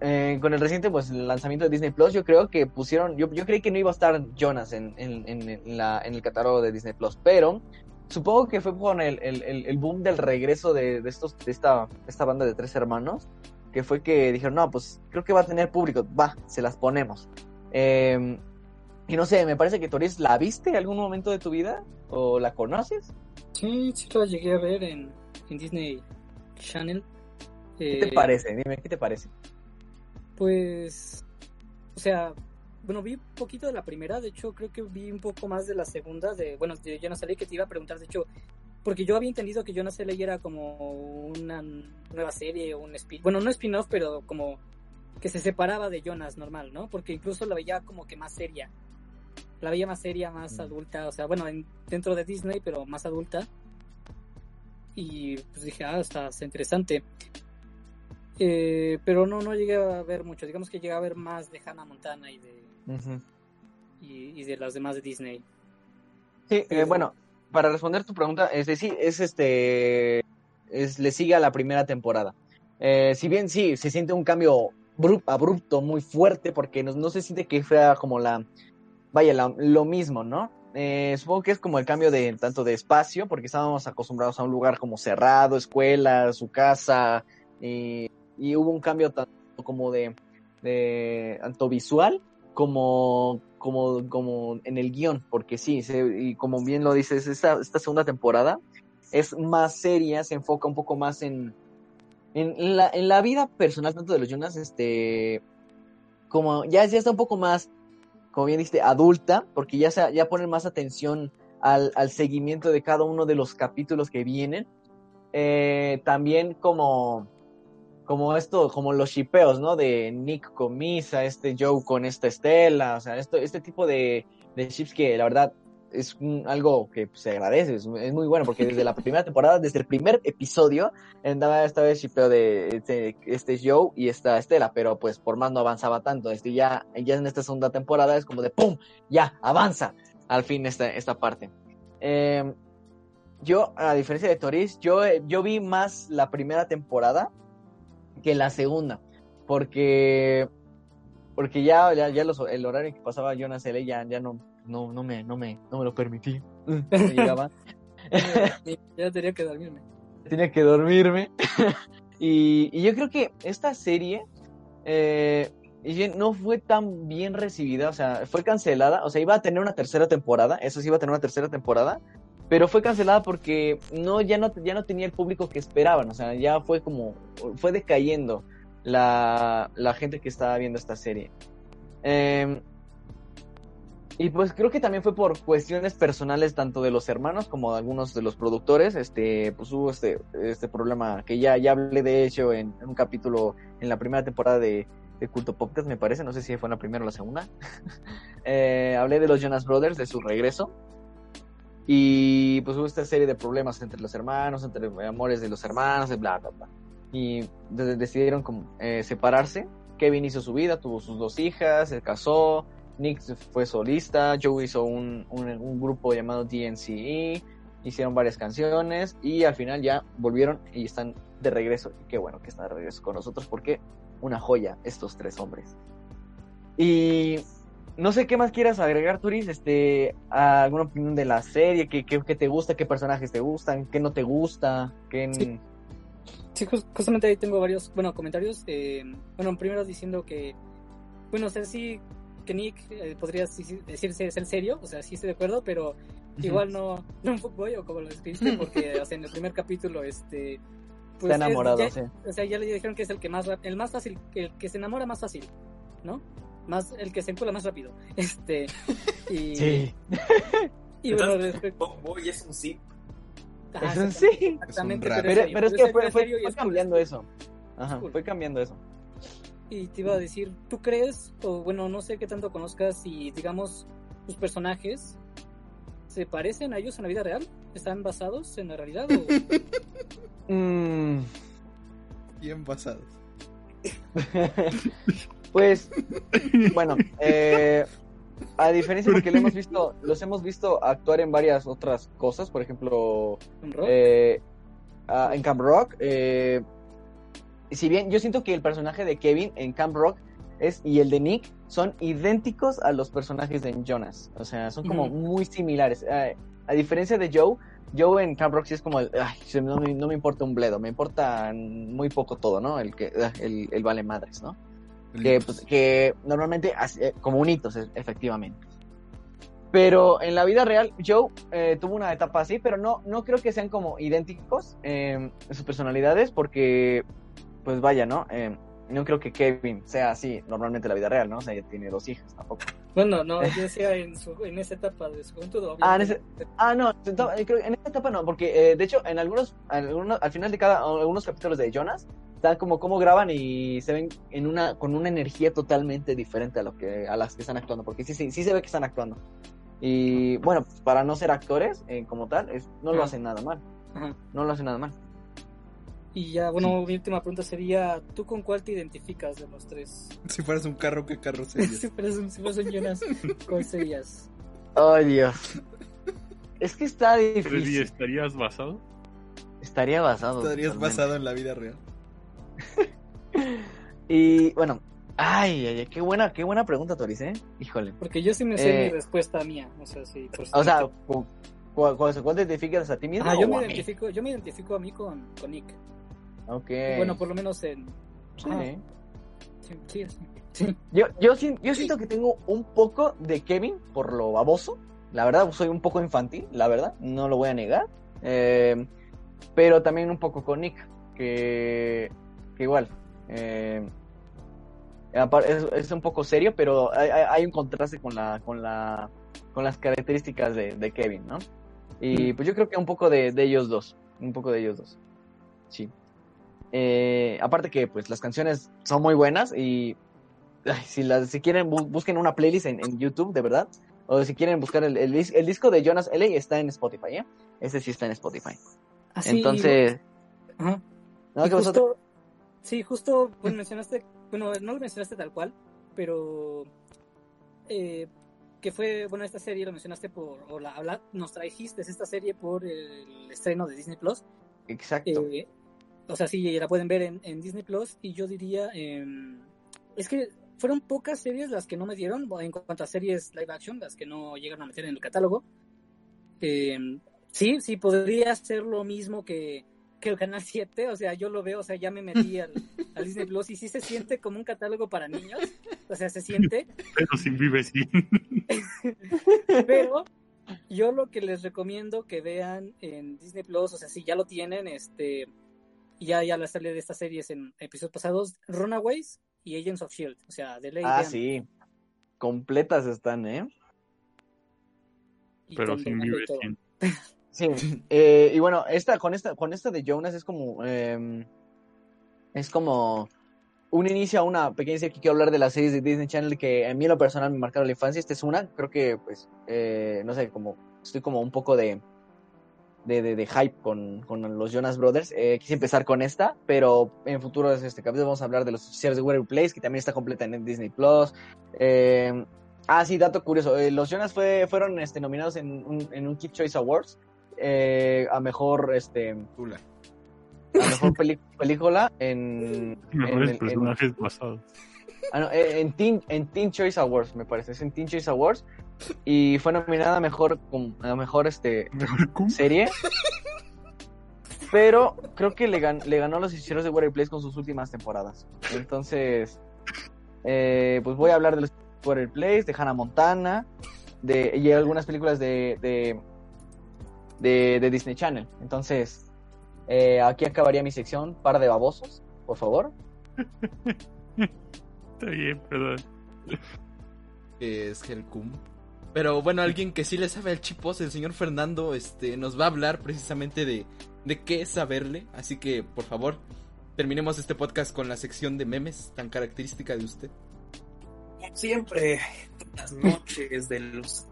eh, con el reciente pues lanzamiento de Disney Plus, yo creo que pusieron, yo, yo creí que no iba a estar Jonas en, en, en- la, en el catálogo de Disney Plus, pero supongo que fue con el, el, el- el boom del regreso de, de estos, de esta, esta banda de tres hermanos, que fue que dijeron, no, pues creo que va a tener público, va, se las ponemos. Eh, y no sé, me parece que Toris, ¿la viste en algún momento de tu vida? ¿O la conoces? Sí, sí la llegué a ver en, en Disney Channel. ¿Qué te Eh, parece? Dime, ¿qué te parece? Pues, o sea, bueno, vi un poquito de la primera, de hecho creo que vi un poco más de la segunda, de, bueno, de Jonas L.A. que te iba a preguntar, de hecho, porque yo había entendido que Jonas L.A. era como una nueva serie, un spin, bueno, no spin-off, pero como que se separaba de Jonas normal, ¿no? Porque incluso la veía como que más seria, la veía más seria, más adulta, o sea, bueno, en- dentro de Disney, pero más adulta. Y pues dije, ah, está, está interesante. Eh, pero no, no llegué a ver mucho. Digamos que llegué a ver más de Hannah Montana y de, y, y de las demás de Disney. Sí, eh, bueno, para responder tu pregunta, este, sí, es este, es, le sigue a la primera temporada. Eh, si bien sí, se siente un cambio bru- abrupto, muy fuerte, porque no, no se siente que sea como la, vaya, lo mismo, ¿no? Eh, supongo que es como el cambio de tanto de espacio, porque estábamos acostumbrados a un lugar como cerrado, escuela, su casa, y, y hubo un cambio tanto como de, de tanto visual como, como, como en el guion, porque sí, y como bien lo dices, esta, esta segunda temporada es más seria, se enfoca un poco más en, en la, en la vida personal tanto de los Jonas, este, como ya, ya está un poco más, como bien dijiste, adulta, porque ya, se, ya ponen más atención al, al seguimiento de cada uno de los capítulos que vienen. Eh, también como, como esto, como los shipeos, ¿no? De Nick con Misa, este Joe con esta Estela, o sea, esto, este tipo de, de ships que la verdad es un- algo que se agradece, es, es muy bueno, porque desde la primera temporada, desde el primer episodio, andaba esta vez shipeo de este, este Joe y esta Estela, pero pues por más no avanzaba tanto, este ya, ya en esta segunda temporada es como de ¡pum! Ya, avanza al fin esta, esta parte. Eh, yo, a diferencia de Toris, yo, yo vi más la primera temporada que la segunda, porque porque ya, ya, ya los- el horario que pasaba Jonas L ya, ya no, no, no me, no me, no me lo permitía. No llegaba. ya tenía que dormirme. tenía que dormirme. y, y yo creo que esta serie eh, y bien, no fue tan bien recibida, o sea, fue cancelada, o sea, iba a tener una tercera temporada, eso sí iba a tener una tercera temporada, pero fue cancelada porque no ya no ya no tenía el público que esperaban, o sea, ya fue como fue decayendo la, la gente que estaba viendo esta serie. Eh, y pues creo que también fue por cuestiones personales tanto de los hermanos como de algunos de los productores, este, pues hubo este, este problema que ya, ya hablé de hecho en, en un capítulo en la primera temporada de, de Culto Podcast, me parece, no sé si fue en la primera o la segunda. Eh, hablé de los Jonas Brothers, de su regreso. Y pues hubo esta serie de problemas entre los hermanos, entre amores de los hermanos, bla, bla, bla. Y de- decidieron como, eh, separarse. Kevin hizo su vida, tuvo sus dos hijas, se casó, Nick fue solista, Joe hizo un, un, un grupo llamado DNCE, hicieron varias canciones y al final ya volvieron y están de regreso. Qué bueno que están de regreso con nosotros porque una joya estos tres hombres. Y no sé qué más quieras agregar, Turis, este, alguna opinión de la serie, qué, qué, qué te gusta, qué personajes te gustan, qué no te gusta, qué... Sí. Sí, jus- justamente ahí tengo varios, bueno, comentarios. eh, bueno, primero diciendo que, bueno, o sea, sí, que Nick eh, podría decirse ser serio, o sea, sí estoy de acuerdo, pero igual no, no un fuckboy o como lo describiste, porque, o sea, en el primer capítulo, este, pues, Está enamorado, ya- sí. O sea, ya le dijeron que es el que más el más fácil, el que se enamora más fácil, ¿no? Más, el que se encula más rápido. Este. Y, Sí. y bueno, Entonces, respecto- Bo- Boy es un sí. ajá, Eso sí. Exactamente, rap. Pero, serio, pero es pero que fue, fue- serio y fue es cool, cambiando es eso. Ajá, cool. fue cambiando eso. Y te iba a decir, ¿tú crees, o bueno, no sé qué tanto conozcas, si digamos tus personajes se parecen a ellos en la vida real? ¿Están basados en la realidad? O... Mm, Bien basados. pues, bueno, eh, a diferencia porque lo hemos visto, los hemos visto actuar en varias otras cosas, por ejemplo, ¿En rock? eh, ah, en Camp Rock. eh, si bien yo siento que el personaje de Kevin en Camp Rock es, y el de Nick son idénticos a los personajes de Jonas. O sea, son como muy similares. Eh, a diferencia de Joe, Joe en Camp Rock sí es como, el, "Ay, no, me, no me importa un bledo, me importa muy poco todo, ¿no? El que ah, el, el vale madres, ¿no? que, pues, que normalmente eh, como un hitos, e- efectivamente. Pero en la vida real, Joe eh, tuvo una etapa así, pero no, no creo que sean como idénticos eh, en sus personalidades, porque, pues vaya, ¿no? Eh, no creo que Kevin sea así normalmente en la vida real, ¿no? O sea, ya tiene dos hijas tampoco. Bueno, no, yo decía en, su, en esa etapa de su juventud. Ah, en obviamente. Ah, no, en esta etapa no, porque eh, de hecho en algunos, algunos, al final de cada, algunos capítulos de Jonas, están como cómo graban y se ven en una, con una energía totalmente diferente a lo que, a las que están actuando, porque sí, sí, sí se ve que están actuando. Y bueno, para no ser actores eh, como tal, es- no lo hacen nada mal, Ajá. no lo hacen nada mal. Y ya, bueno, mi última pregunta sería, ¿tú con cuál te identificas de los tres? Si fueras un carro, ¿qué carro serías? si fueras un, si fueras un Jonas, ¿cuál serías? Ay, Dios. Es que está difícil. ¿estarías basado? Estaría basado. Estarías totalmente. basado en la vida real. Y bueno, ay, ay, ay, qué buena, qué buena pregunta, Toris, ¿eh? Híjole. Porque yo sí me sé Eh, mi respuesta mía. O sea, sí. Por O sea, cu- cu- ¿cuál, cuál te identificas a ti mismo? Ah, yo o me a mí? identifico, yo me identifico a mí con, con Nick. Ok. Bueno, por lo menos en. Sí. Sí, sí. Yo, yo, sien- yo siento que tengo un poco de Kevin por lo baboso. La verdad, soy un poco infantil, la verdad, no lo voy a negar. Eh, pero también un poco con Nick, que, que igual. eh, es, es un poco serio, pero hay, hay- hay un contraste con la, con la, con las características de, de Kevin, ¿no? Y pues yo creo que un poco de, de ellos dos, un poco de ellos dos. Sí. Eh, aparte que pues las canciones son muy buenas y ay, si las si quieren bu- busquen una playlist en, en YouTube de verdad o si quieren buscar el, el, el disco de Jonas L está en Spotify ¿eh? ese sí está en Spotify Así, entonces Ajá. ¿no? Justo, sí, justo, bueno, mencionaste, bueno, no lo mencionaste tal cual, pero eh, que fue, bueno, esta serie lo mencionaste por, o la, habla- nos trajiste esta serie por el estreno de Disney Plus. exacto Eh, o sea, sí, la pueden ver en, en Disney Plus y yo diría, eh, es que fueron pocas series las que no me dieron, en cuanto a series live action, las que no llegaron a meter en el catálogo. Eh, sí, sí, podría ser lo mismo que, que el Canal 7, o sea, yo lo veo, o sea, ya me metí al, al Disney Plus y sí se siente como un catálogo para niños, o sea, se siente, Pero sin vive sin. pero yo lo que les recomiendo que vean en Disney Plus, o sea, si ya lo tienen, este, ya, ya la salida de estas series en episodios pasados, Runaways y Agents of Shield, o sea, de ley ah vean. sí completas están ¿eh? Y Pero sin sin. Sí, eh, y bueno, esta, con esta, con esta de Jonas es como, eh, es como un inicio a una pequeña serie que quiero hablar de las series de Disney Channel que a mí en lo personal me marcaron la infancia. Esta es una, creo que, pues, eh, no sé, como, estoy como un poco de, de, de, de hype con, con los Jonas Brothers. Eh, quise empezar con esta, pero en futuros este capítulo vamos a hablar de los oficiales de Weather Place, que también está completa en Disney Plus. Eh, ah, sí, dato curioso. eh, los Jonas fue, fueron este, nominados en un, en un Kid Choice Awards eh, a mejor este Tula. a mejor película en, en, Mejores en- personajes basados. ah, no, en Teen, en Teen Choice Awards me parece es en Teen Choice Awards y fue nominada a mejor a mejor este serie pero creo que le, gan- le ganó a los hechiceros de Water Place con sus últimas temporadas entonces eh, pues voy a hablar de los Water Place de Hannah Montana de y algunas películas de de, de, de Disney Channel entonces Eh, aquí acabaría mi sección, par de babosos, por favor. Está bien, perdón. que es Helcum. Pero bueno, alguien que sí le sabe al chipos, el señor Fernando, este, nos va a hablar precisamente de, de qué es saberle. Así que, por favor, terminemos este podcast con la sección de memes tan característica de usted. Siempre, las noches de los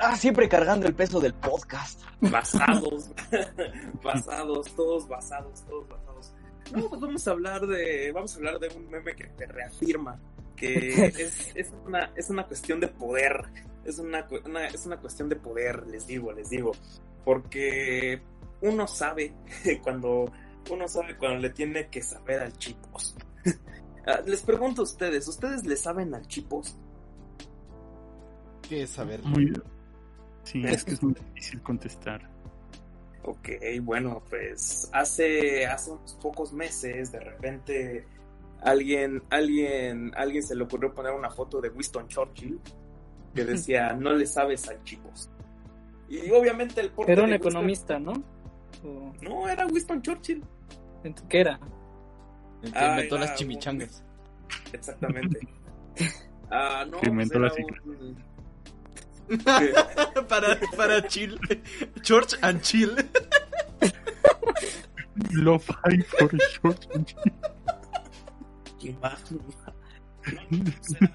Ah, siempre cargando el peso del podcast. basados, basados, todos basados, todos basados. No, pues vamos a hablar de, vamos a hablar de un meme que te reafirma que es, es una, es una cuestión de poder, es una, es una cuestión de poder, les digo, les digo, porque uno sabe cuando, uno sabe cuando le tiene que saber al chipos. Ah, Les pregunto a ustedes, ¿ustedes le saben al chipos? ¿Qué es saberle? Muy... Sí, es que es muy difícil contestar. Ok, bueno, pues hace, hace unos pocos meses de repente alguien, alguien, alguien se le ocurrió poner una foto de Winston Churchill que decía no le sabes al chipos. Y obviamente el Era un Winston- economista, ¿no? O- No, era Winston Churchill. ¿Qué era? El que Ah, inventó era las chimichangas. Exactamente. Ah, no, Que inventó pues un- para, para chill. George and chill. Love High for Short. ¿Quién va? No, no, pues era-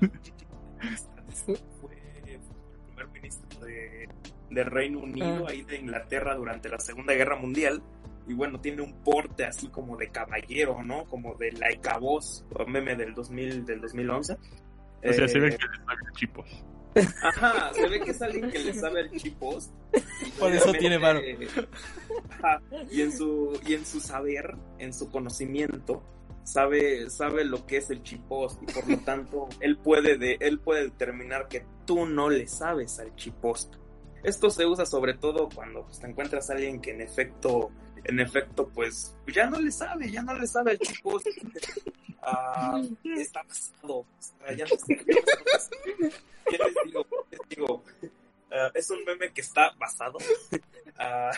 fue, fue el primer ministro de, de Reino Unido, Ah. ahí de Inglaterra durante la Segunda Guerra Mundial. Y bueno, tiene un porte así como de caballero, ¿no? Como de laica voz, o meme del 2000, del 2011. O sea, se ve Eh, que le sabe chipos. Ajá, se ve que es alguien que le sabe al chipos. Por eso tiene varo. Ajá, y en su y en su saber, en su conocimiento, sabe sabe lo que es el chipost y por lo tanto él puede de él puede determinar que tú no le sabes al chipost. Esto se usa sobre todo cuando pues, te encuentras a alguien que en efecto en efecto pues ya no le sabe, ya no le sabe al chipost. Ah, está pasado, ya no está- ya no está pasado. ¿Qué les digo? Les digo, ah, es un meme que está basado. ah,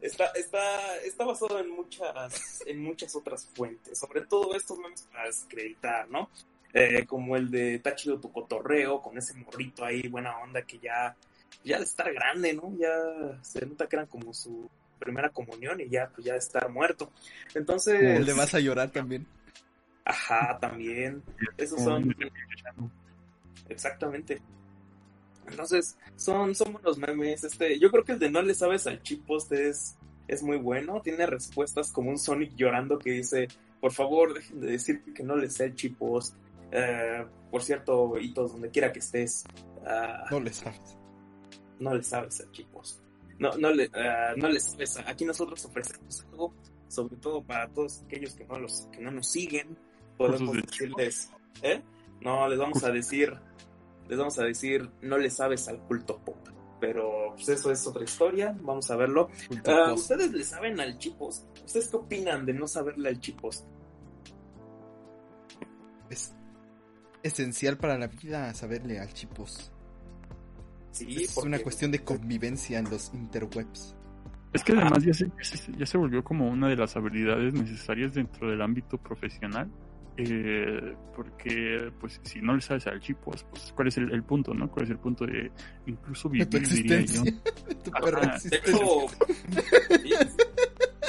está, está, está basado en muchas, en muchas otras fuentes. Sobre todo estos memes para desacreditar, ¿no? Eh, como el de Está chido tu cotorreo, con ese morrito ahí, buena onda, que ya, ya de estar grande, ¿no? Ya se nota que eran como su primera comunión y ya, pues ya de estar muerto. Entonces, El de vas a llorar también. ajá, también. Esos son Exactamente. Entonces, son, son buenos memes. Este, yo creo que el de no le sabes al chippost es, es muy bueno. Tiene respuestas como un Sonic llorando que dice, por favor, dejen de decir que no le sé al chippost. Eh, por cierto, hitos, donde quiera que estés, ah, No le sabes. no le sabes al chippost. No, no le, ah, no le sabes. Aquí nosotros ofrecemos algo, sobre todo para todos aquellos que no los, que no nos siguen. Podemos decirles, ¿eh? No, les vamos a decir, les vamos a decir, no le sabes al culto pop. Pero pues eso es otra historia, vamos a verlo. Post. ¿Ustedes le saben al chipos? ¿Ustedes qué opinan de no saberle al chipos? Es esencial para la vida saberle al chipos. Sí, es porque- una cuestión de convivencia en los interwebs. Es que además ya se- ya se volvió como una de las habilidades necesarias dentro del ámbito profesional. Eh, porque, pues, si no le sabes al chipos, pues, ¿cuál es el, el punto, no? ¿Cuál es el punto de incluso De tu vivir, diría yo? tu Ajá. De hecho,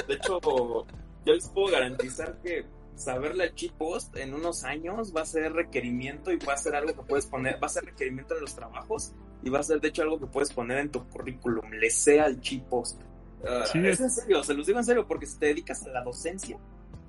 de hecho, yo les puedo garantizar que saberle al chippost en unos años va a ser requerimiento y va a ser algo que puedes poner, va a ser requerimiento en los trabajos y va a ser de hecho algo que puedes poner en tu currículum, le sé al chippost. Ah, Sí, es es- en serio, se los digo en serio, porque si te dedicas a la docencia,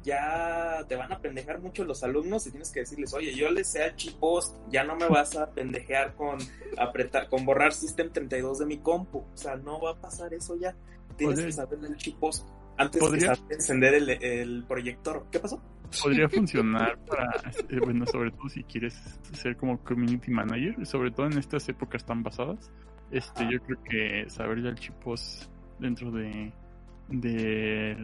ya te van a pendejar mucho los alumnos y tienes que decirles, oye, yo le sé chippost, ya no me vas a pendejear con apretar, con borrar System 32 de mi compu. O sea, no va a pasar eso ya. Tienes Podría- que saber del chippost antes Podría- de saber encender el, el proyector. ¿Qué pasó? Podría funcionar para, eh, bueno, sobre todo si quieres ser como community manager, sobre todo en estas épocas tan pasadas. Este, Ajá. yo creo que saber ya el chipos dentro de, de,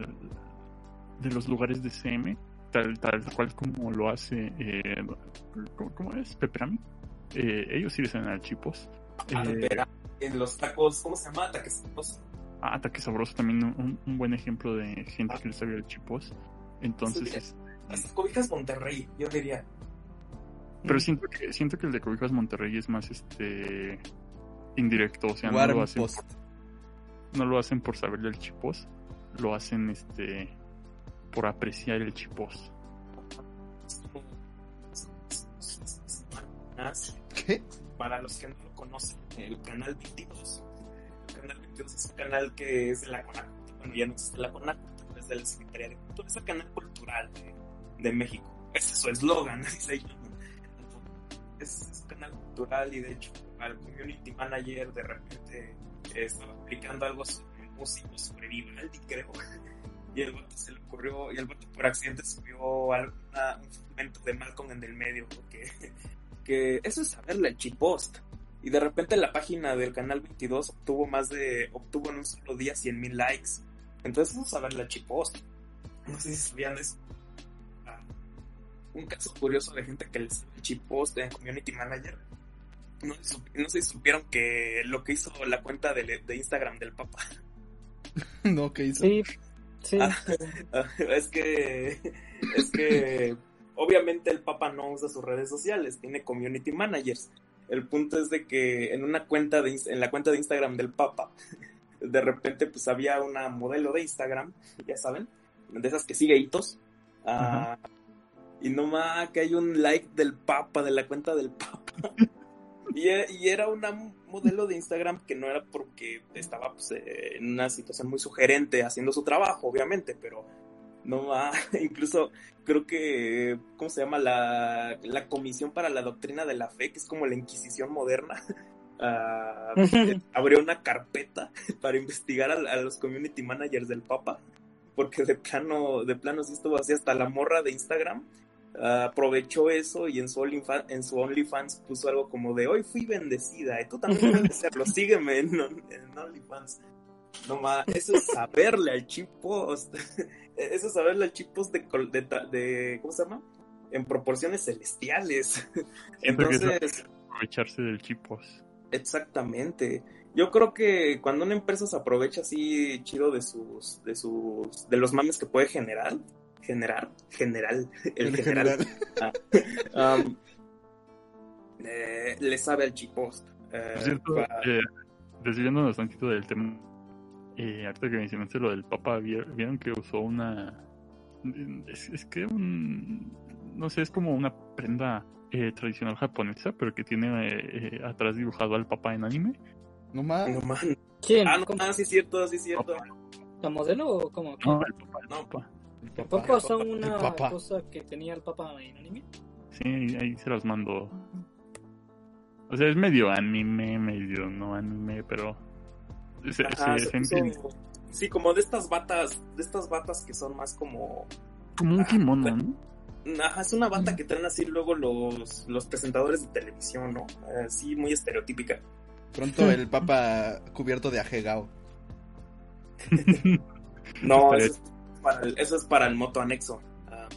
de los lugares de CM, tal, tal cual como lo hace, eh, ¿cómo, cómo es? Pepperami. Eh, ellos sí le saben al chipos. Ah, Eh, en los tacos, ¿cómo se llama? Taquecitos. Ah, Ataque Sabroso también un, un buen ejemplo de gente que le sabía el chipos. Entonces, Sí. es- Las cobijas Monterrey, yo diría. pero siento que siento que el de Cobijas Monterrey es más este indirecto, o sea, no lo hacen Post. no lo hacen por saberle el chipos, lo hacen este por apreciar el chipos. ¿Qué? Para los que no lo conocen, el canal 22. El canal 22 es un canal que es de la CONAC. Bueno, ya no existe la CONAC, pero es de la Secretaría de Cultura. Es el canal cultural de, de México. Ese es su eslogan. Es, es un canal cultural y de hecho al community manager de repente estaba publicando algo sobre músicos, sobre Vivaldi, creo. Y el vato se le ocurrió, y el vato por accidente subió alguna, un fragmento de Malcolm en el medio, porque que eso es saberle el chipost. Y de repente la página del canal 22 obtuvo más de, obtuvo en un solo día 100 mil likes. Entonces eso es saberle el chipost. No sé si sabían eso. Ah, un caso curioso de gente que le sabe el chipost en Community Manager. No, no sé si supieron que lo que hizo la cuenta de, de Instagram del Papa. no, ¿qué hizo? Sí, sí. Ah. es que es que obviamente el Papa no usa sus redes sociales, tiene community managers. El punto es de que en una cuenta de en la cuenta de Instagram del Papa, de repente pues había una modelo de Instagram, ya saben, de esas que sigue hitos. ah, y nomás que hay un like del Papa, de la cuenta del Papa. Y, y era una modelo de Instagram que no era porque estaba pues, eh, en una situación muy sugerente haciendo su trabajo, obviamente, pero no va, incluso creo que, ¿cómo se llama? La, la Comisión para la Doctrina de la Fe, que es como la Inquisición moderna, ah, abrió una carpeta para investigar a, a los community managers del Papa, porque de plano, de plano sí estuvo así, hasta la morra de Instagram aprovechó eso y en su, OnlyFans, en su OnlyFans puso algo como de hoy fui bendecida y tú también puedes hacerlo, sígueme en, en OnlyFans. No más, eso es saberle al chip post. Eso es saberle al chip post de, de, ¿cómo se llama? En proporciones celestiales. Entonces, es aprovecharse del chipos. Exactamente. Yo creo que cuando una empresa se aprovecha así chido de sus, de sus, de los mames que puede generar, generar, general, el, En general, general. um, eh, le sabe al chipost. Eh, Por cierto, eh, desviándonos tantito del tema, eh, ahorita que mencionaste lo del Papa, ¿vier- ¿vieron que usó una... Es, es que un... No sé, es como una prenda eh, tradicional japonesa, pero que tiene eh, eh, atrás dibujado al Papa en anime. No más. no man. ¿Quién? Ah, ah, sí es cierto, sí es cierto. ¿La modelo o cómo? No, el Papa, el No. Papa. ¿El Papa usó El una Papa. cosa que tenía el Papa en anime? Sí, ahí, se las mando. O sea, es medio anime, medio no anime, pero... Se, Ajá, se- se se entiende. puso- sí, como de estas batas, de estas batas que son más como Como un kimono, bueno. ¿no? Ajá, es una bata que traen así luego los, los presentadores de televisión, ¿no? Así muy estereotípica. Pronto el papa cubierto de ajegao. No, es para el, eso es para el moto anexo. Ah.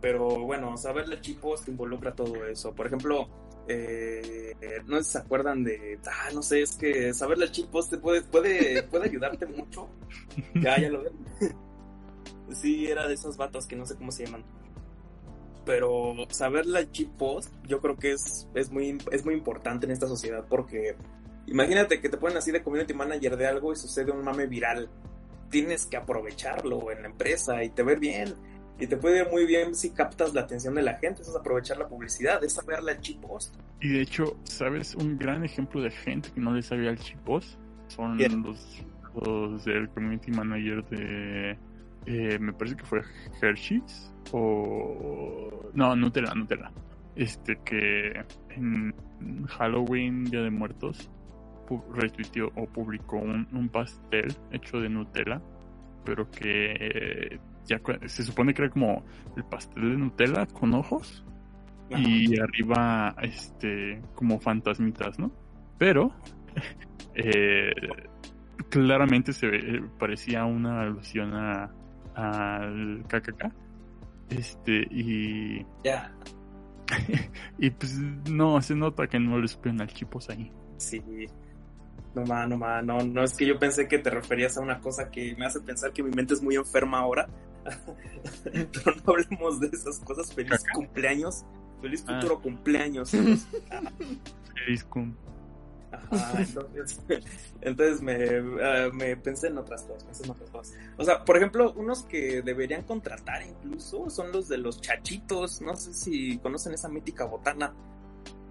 pero bueno, saberle chipos involucra todo eso. Por ejemplo, eh, no se acuerdan de. Ah, no sé, es que saberle chipos te puede, puede, puede ayudarte mucho. Ya, ya lo ven. Sí, era de esas batas que no sé cómo se llaman. Pero saberle al chip post, yo creo que es, es, muy, es muy importante en esta sociedad porque imagínate que te ponen así de community manager de algo y sucede un mame viral. Tienes que aprovecharlo en la empresa y te ver bien. Y te puede ir muy bien si captas la atención de la gente. Es aprovechar la publicidad, es saberle al chip post. Y de hecho, ¿sabes? Un gran ejemplo de gente que no le sabía al chipos son Bien. los, los del community manager de. eh, me parece que fue Hershey's o. No, Nutella, Nutella. Este que en Halloween, Día de Muertos, retuiteó o publicó un, un pastel hecho de Nutella, pero que eh, ya se supone que era como el pastel de Nutella con ojos y arriba este como fantasmitas, ¿no? Pero eh, claramente se ve- eh, parecía una alusión a al KKK. Este y Ya, y pues no se nota que no le supieron al chipos ahí. sí. No ma, no ma, no, no es que yo pensé que te referías a una cosa que me hace pensar que mi mente es muy enferma ahora. Pero no hablemos de esas cosas. Feliz cumpleaños. Feliz Ah. futuro cumpleaños. Feliz cum- Ajá, entonces, entonces me, ah, me pensé en otras cosas, pensé en otras cosas. O sea, por ejemplo, unos que deberían contratar incluso son los de los chachitos. No sé si conocen esa mítica botana.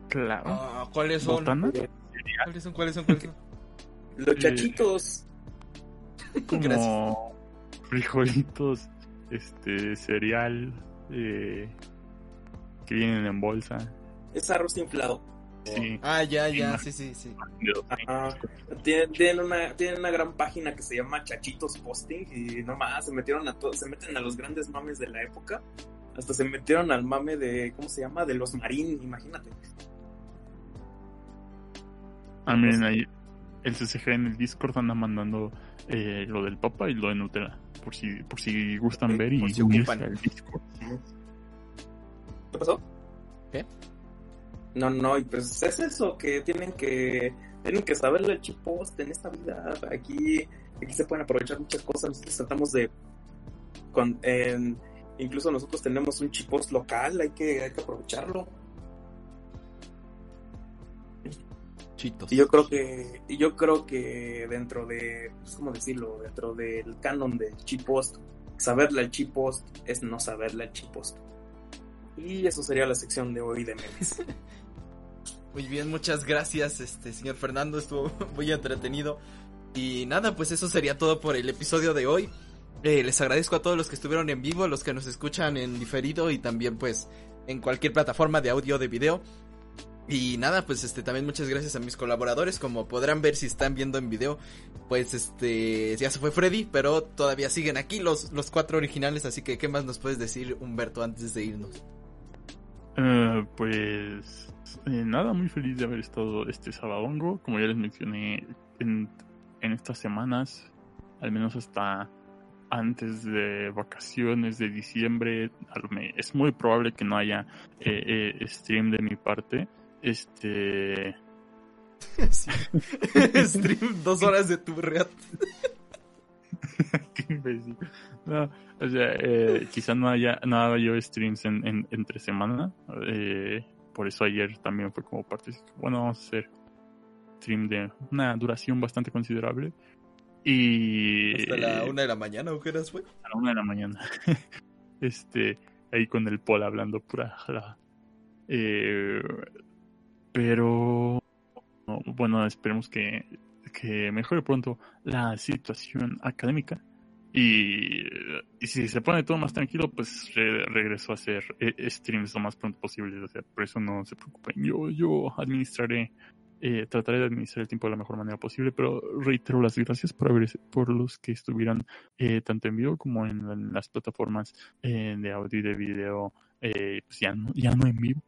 Claro. Ah, ¿Cuáles son? ¿Botana? ¿Cuáles son? ¿Cuáles son? ¿Cuáles son? Los Sí. chachitos. Como frijolitos, este, cereal, eh, que vienen en bolsa. Es arroz inflado. Sí. Ah, ya, ya, sí, sí, sí. Ajá. Tienen, tienen una, tienen una gran página que se llama Chachitos Posting y nomás se metieron a todos, se meten a los grandes mames de la época. Hasta se metieron al mame de, ¿cómo se llama? De los marín, imagínate. Ah, miren ahí. El CCG en el Discord anda mandando eh, lo del Papa y lo de Nutella. Por si, por si gustan ver y por si unirse al Discord. ¿Qué pasó? ¿Qué? No, no, y pues es eso, que tienen que tienen que saberle el chip post en esta vida. Aquí, aquí se pueden aprovechar muchas cosas. Nosotros tratamos de con, en- incluso nosotros tenemos un chip post local, hay que, hay que aprovecharlo. Chitos. Y yo creo que, y yo creo que dentro de, pues, ¿cómo decirlo? Dentro del canon del chip post, saberle al chip post es no saberle al chip post. Y eso sería la sección de hoy de memes. Muy bien, muchas gracias, este señor Fernando, estuvo muy entretenido. Y nada, pues eso sería todo por el episodio de hoy. Eh, les agradezco a todos los que estuvieron en vivo, a los que nos escuchan en diferido y también pues en cualquier plataforma de audio o de video. Y nada, pues este también muchas gracias a mis colaboradores, como podrán ver si están viendo en video, pues este ya se fue Freddy, pero todavía siguen aquí los, los cuatro originales, así que ¿qué más nos puedes decir Humberto antes de irnos? Eh, pues eh, nada, muy feliz de haber estado este sabadongo. Como ya les mencioné, en, en estas semanas, al menos hasta antes de vacaciones de diciembre, es muy probable que no haya eh, stream de mi parte. Este. Stream dos horas de tu red. Qué imbécil. No, o sea, eh, quizá no haya nada yo streams en, en- entre semana. eh, por eso ayer también fue como parte. Bueno, vamos a hacer stream de una duración bastante considerable. Y Hasta la una de la mañana, ¿o qué horas fue? a la una de la mañana. este, ahí con el Paul hablando pura jala. Eh, pero no, bueno, esperemos que, que mejore pronto la situación académica. Y, y si se pone todo más tranquilo, pues re- regreso a hacer eh, streams lo más pronto posible. O sea, por eso no se preocupen. Yo, yo administraré, eh, trataré de administrar el tiempo de la mejor manera posible, pero reitero las gracias por haber, por los que estuvieran eh, tanto en vivo como en, en las plataformas eh, de audio y de video, eh, pues ya no, ya no en vivo.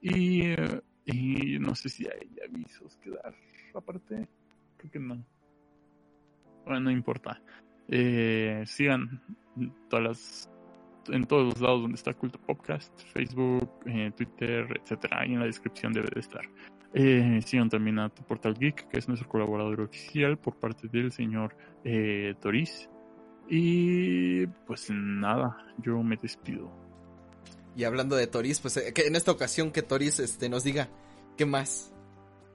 Y, eh, y no sé si hay avisos que dar aparte. Creo que no. Bueno, no importa. Eh, sigan todas las, en todos los lados donde está Culto Podcast, Facebook, eh, Twitter, etcétera. Ahí en la descripción debe de estar. Eh, sigan también a Tu Portal Geek, que es nuestro colaborador oficial por parte del señor eh, Toris. Y pues nada, yo me despido. Y hablando de Toris, pues eh, que en esta ocasión que Toris este, nos diga qué más.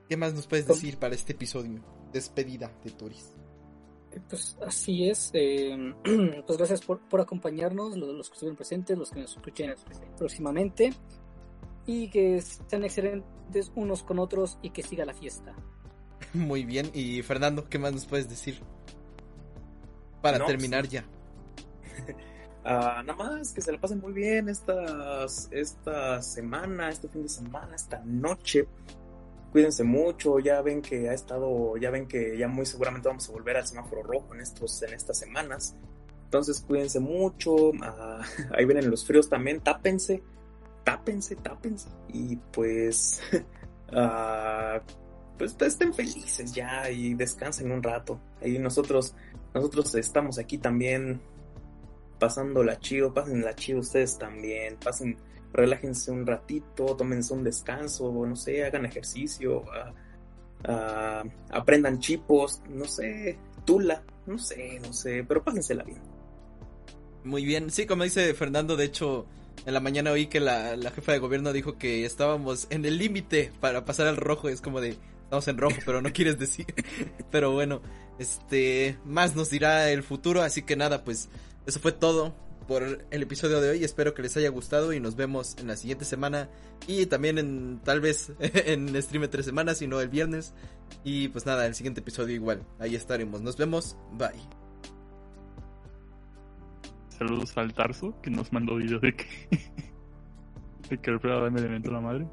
¿Qué más nos puedes decir para este episodio? Despedida de Toris. Eh, Pues así es. eh, pues gracias por, por acompañarnos, los, los que estuvieron presentes, los que nos escuchen próximamente. Y que sean excelentes unos con otros y que siga la fiesta. Muy bien. Y Fernando, ¿qué más nos puedes decir? Para No, terminar ya. Ah, nada más que se la pasen muy bien estas, esta semana, este fin de semana, esta noche. Cuídense mucho, ya ven que ha estado, ya ven que ya muy seguramente vamos a volver al semáforo rojo en estos, en estas semanas. Entonces cuídense mucho, ah, ahí vienen los fríos también, tápense, tápense, tápense. Y pues, ah, pues estén felices ya y descansen un rato. Ahí nosotros, nosotros estamos aquí también pasándola chido, pásenla chido ustedes también, pasen, relájense un ratito, tómense un descanso, no sé, hagan ejercicio, ah, ah, aprendan chipos, no sé, Tula, no sé, no sé, pero pásensela bien. Muy bien, sí, como dice Fernando, de hecho, en la mañana oí que la, la jefa de gobierno dijo que estábamos en el límite para pasar al rojo, es como de, estamos en rojo, pero no quieres decir. pero bueno, este, más nos dirá el futuro, así que nada, pues eso fue todo por el episodio de hoy. Espero que les haya gustado y nos vemos en la siguiente semana y también en tal vez en stream tres semanas, si no el viernes. Y pues nada, el siguiente episodio igual. Ahí estaremos. Nos vemos. Bye. Saludos al Tarso, que nos mandó video de que, de que Alfredo me inventó la madre.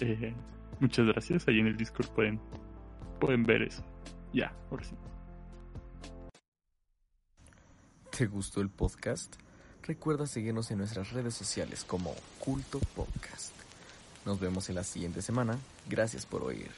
Eh, muchas gracias. Ahí en el Discord pueden, pueden ver eso. Ya, ahora sí. ¿Te gustó el podcast? Recuerda seguirnos en nuestras redes sociales como Culto Podcast. Nos vemos en la siguiente semana. Gracias por oír.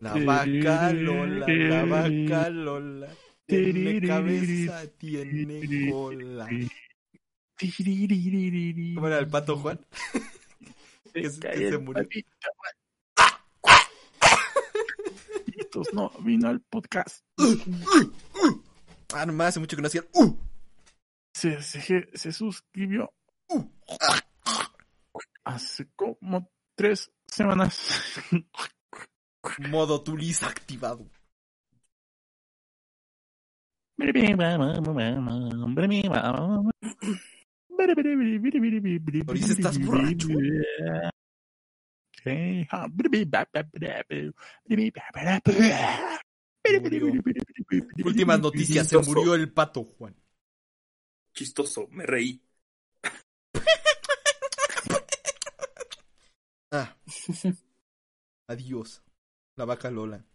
La vaca Lola, la vaca Lola. Tiene cabeza, tiene cola. ¿Cómo era el pato Juan? que, se- que se murió. No vino al podcast. Ah, nomás hace mucho que no hacían. ¡Uh! Se, se, se suscribió hace como tres semanas. Modo Tulis activado. Ahorita estás borracho. Sí. Últimas noticias, se murió el pato Juan. Chistoso, me reí. Ah. Adiós. La vaca Lola.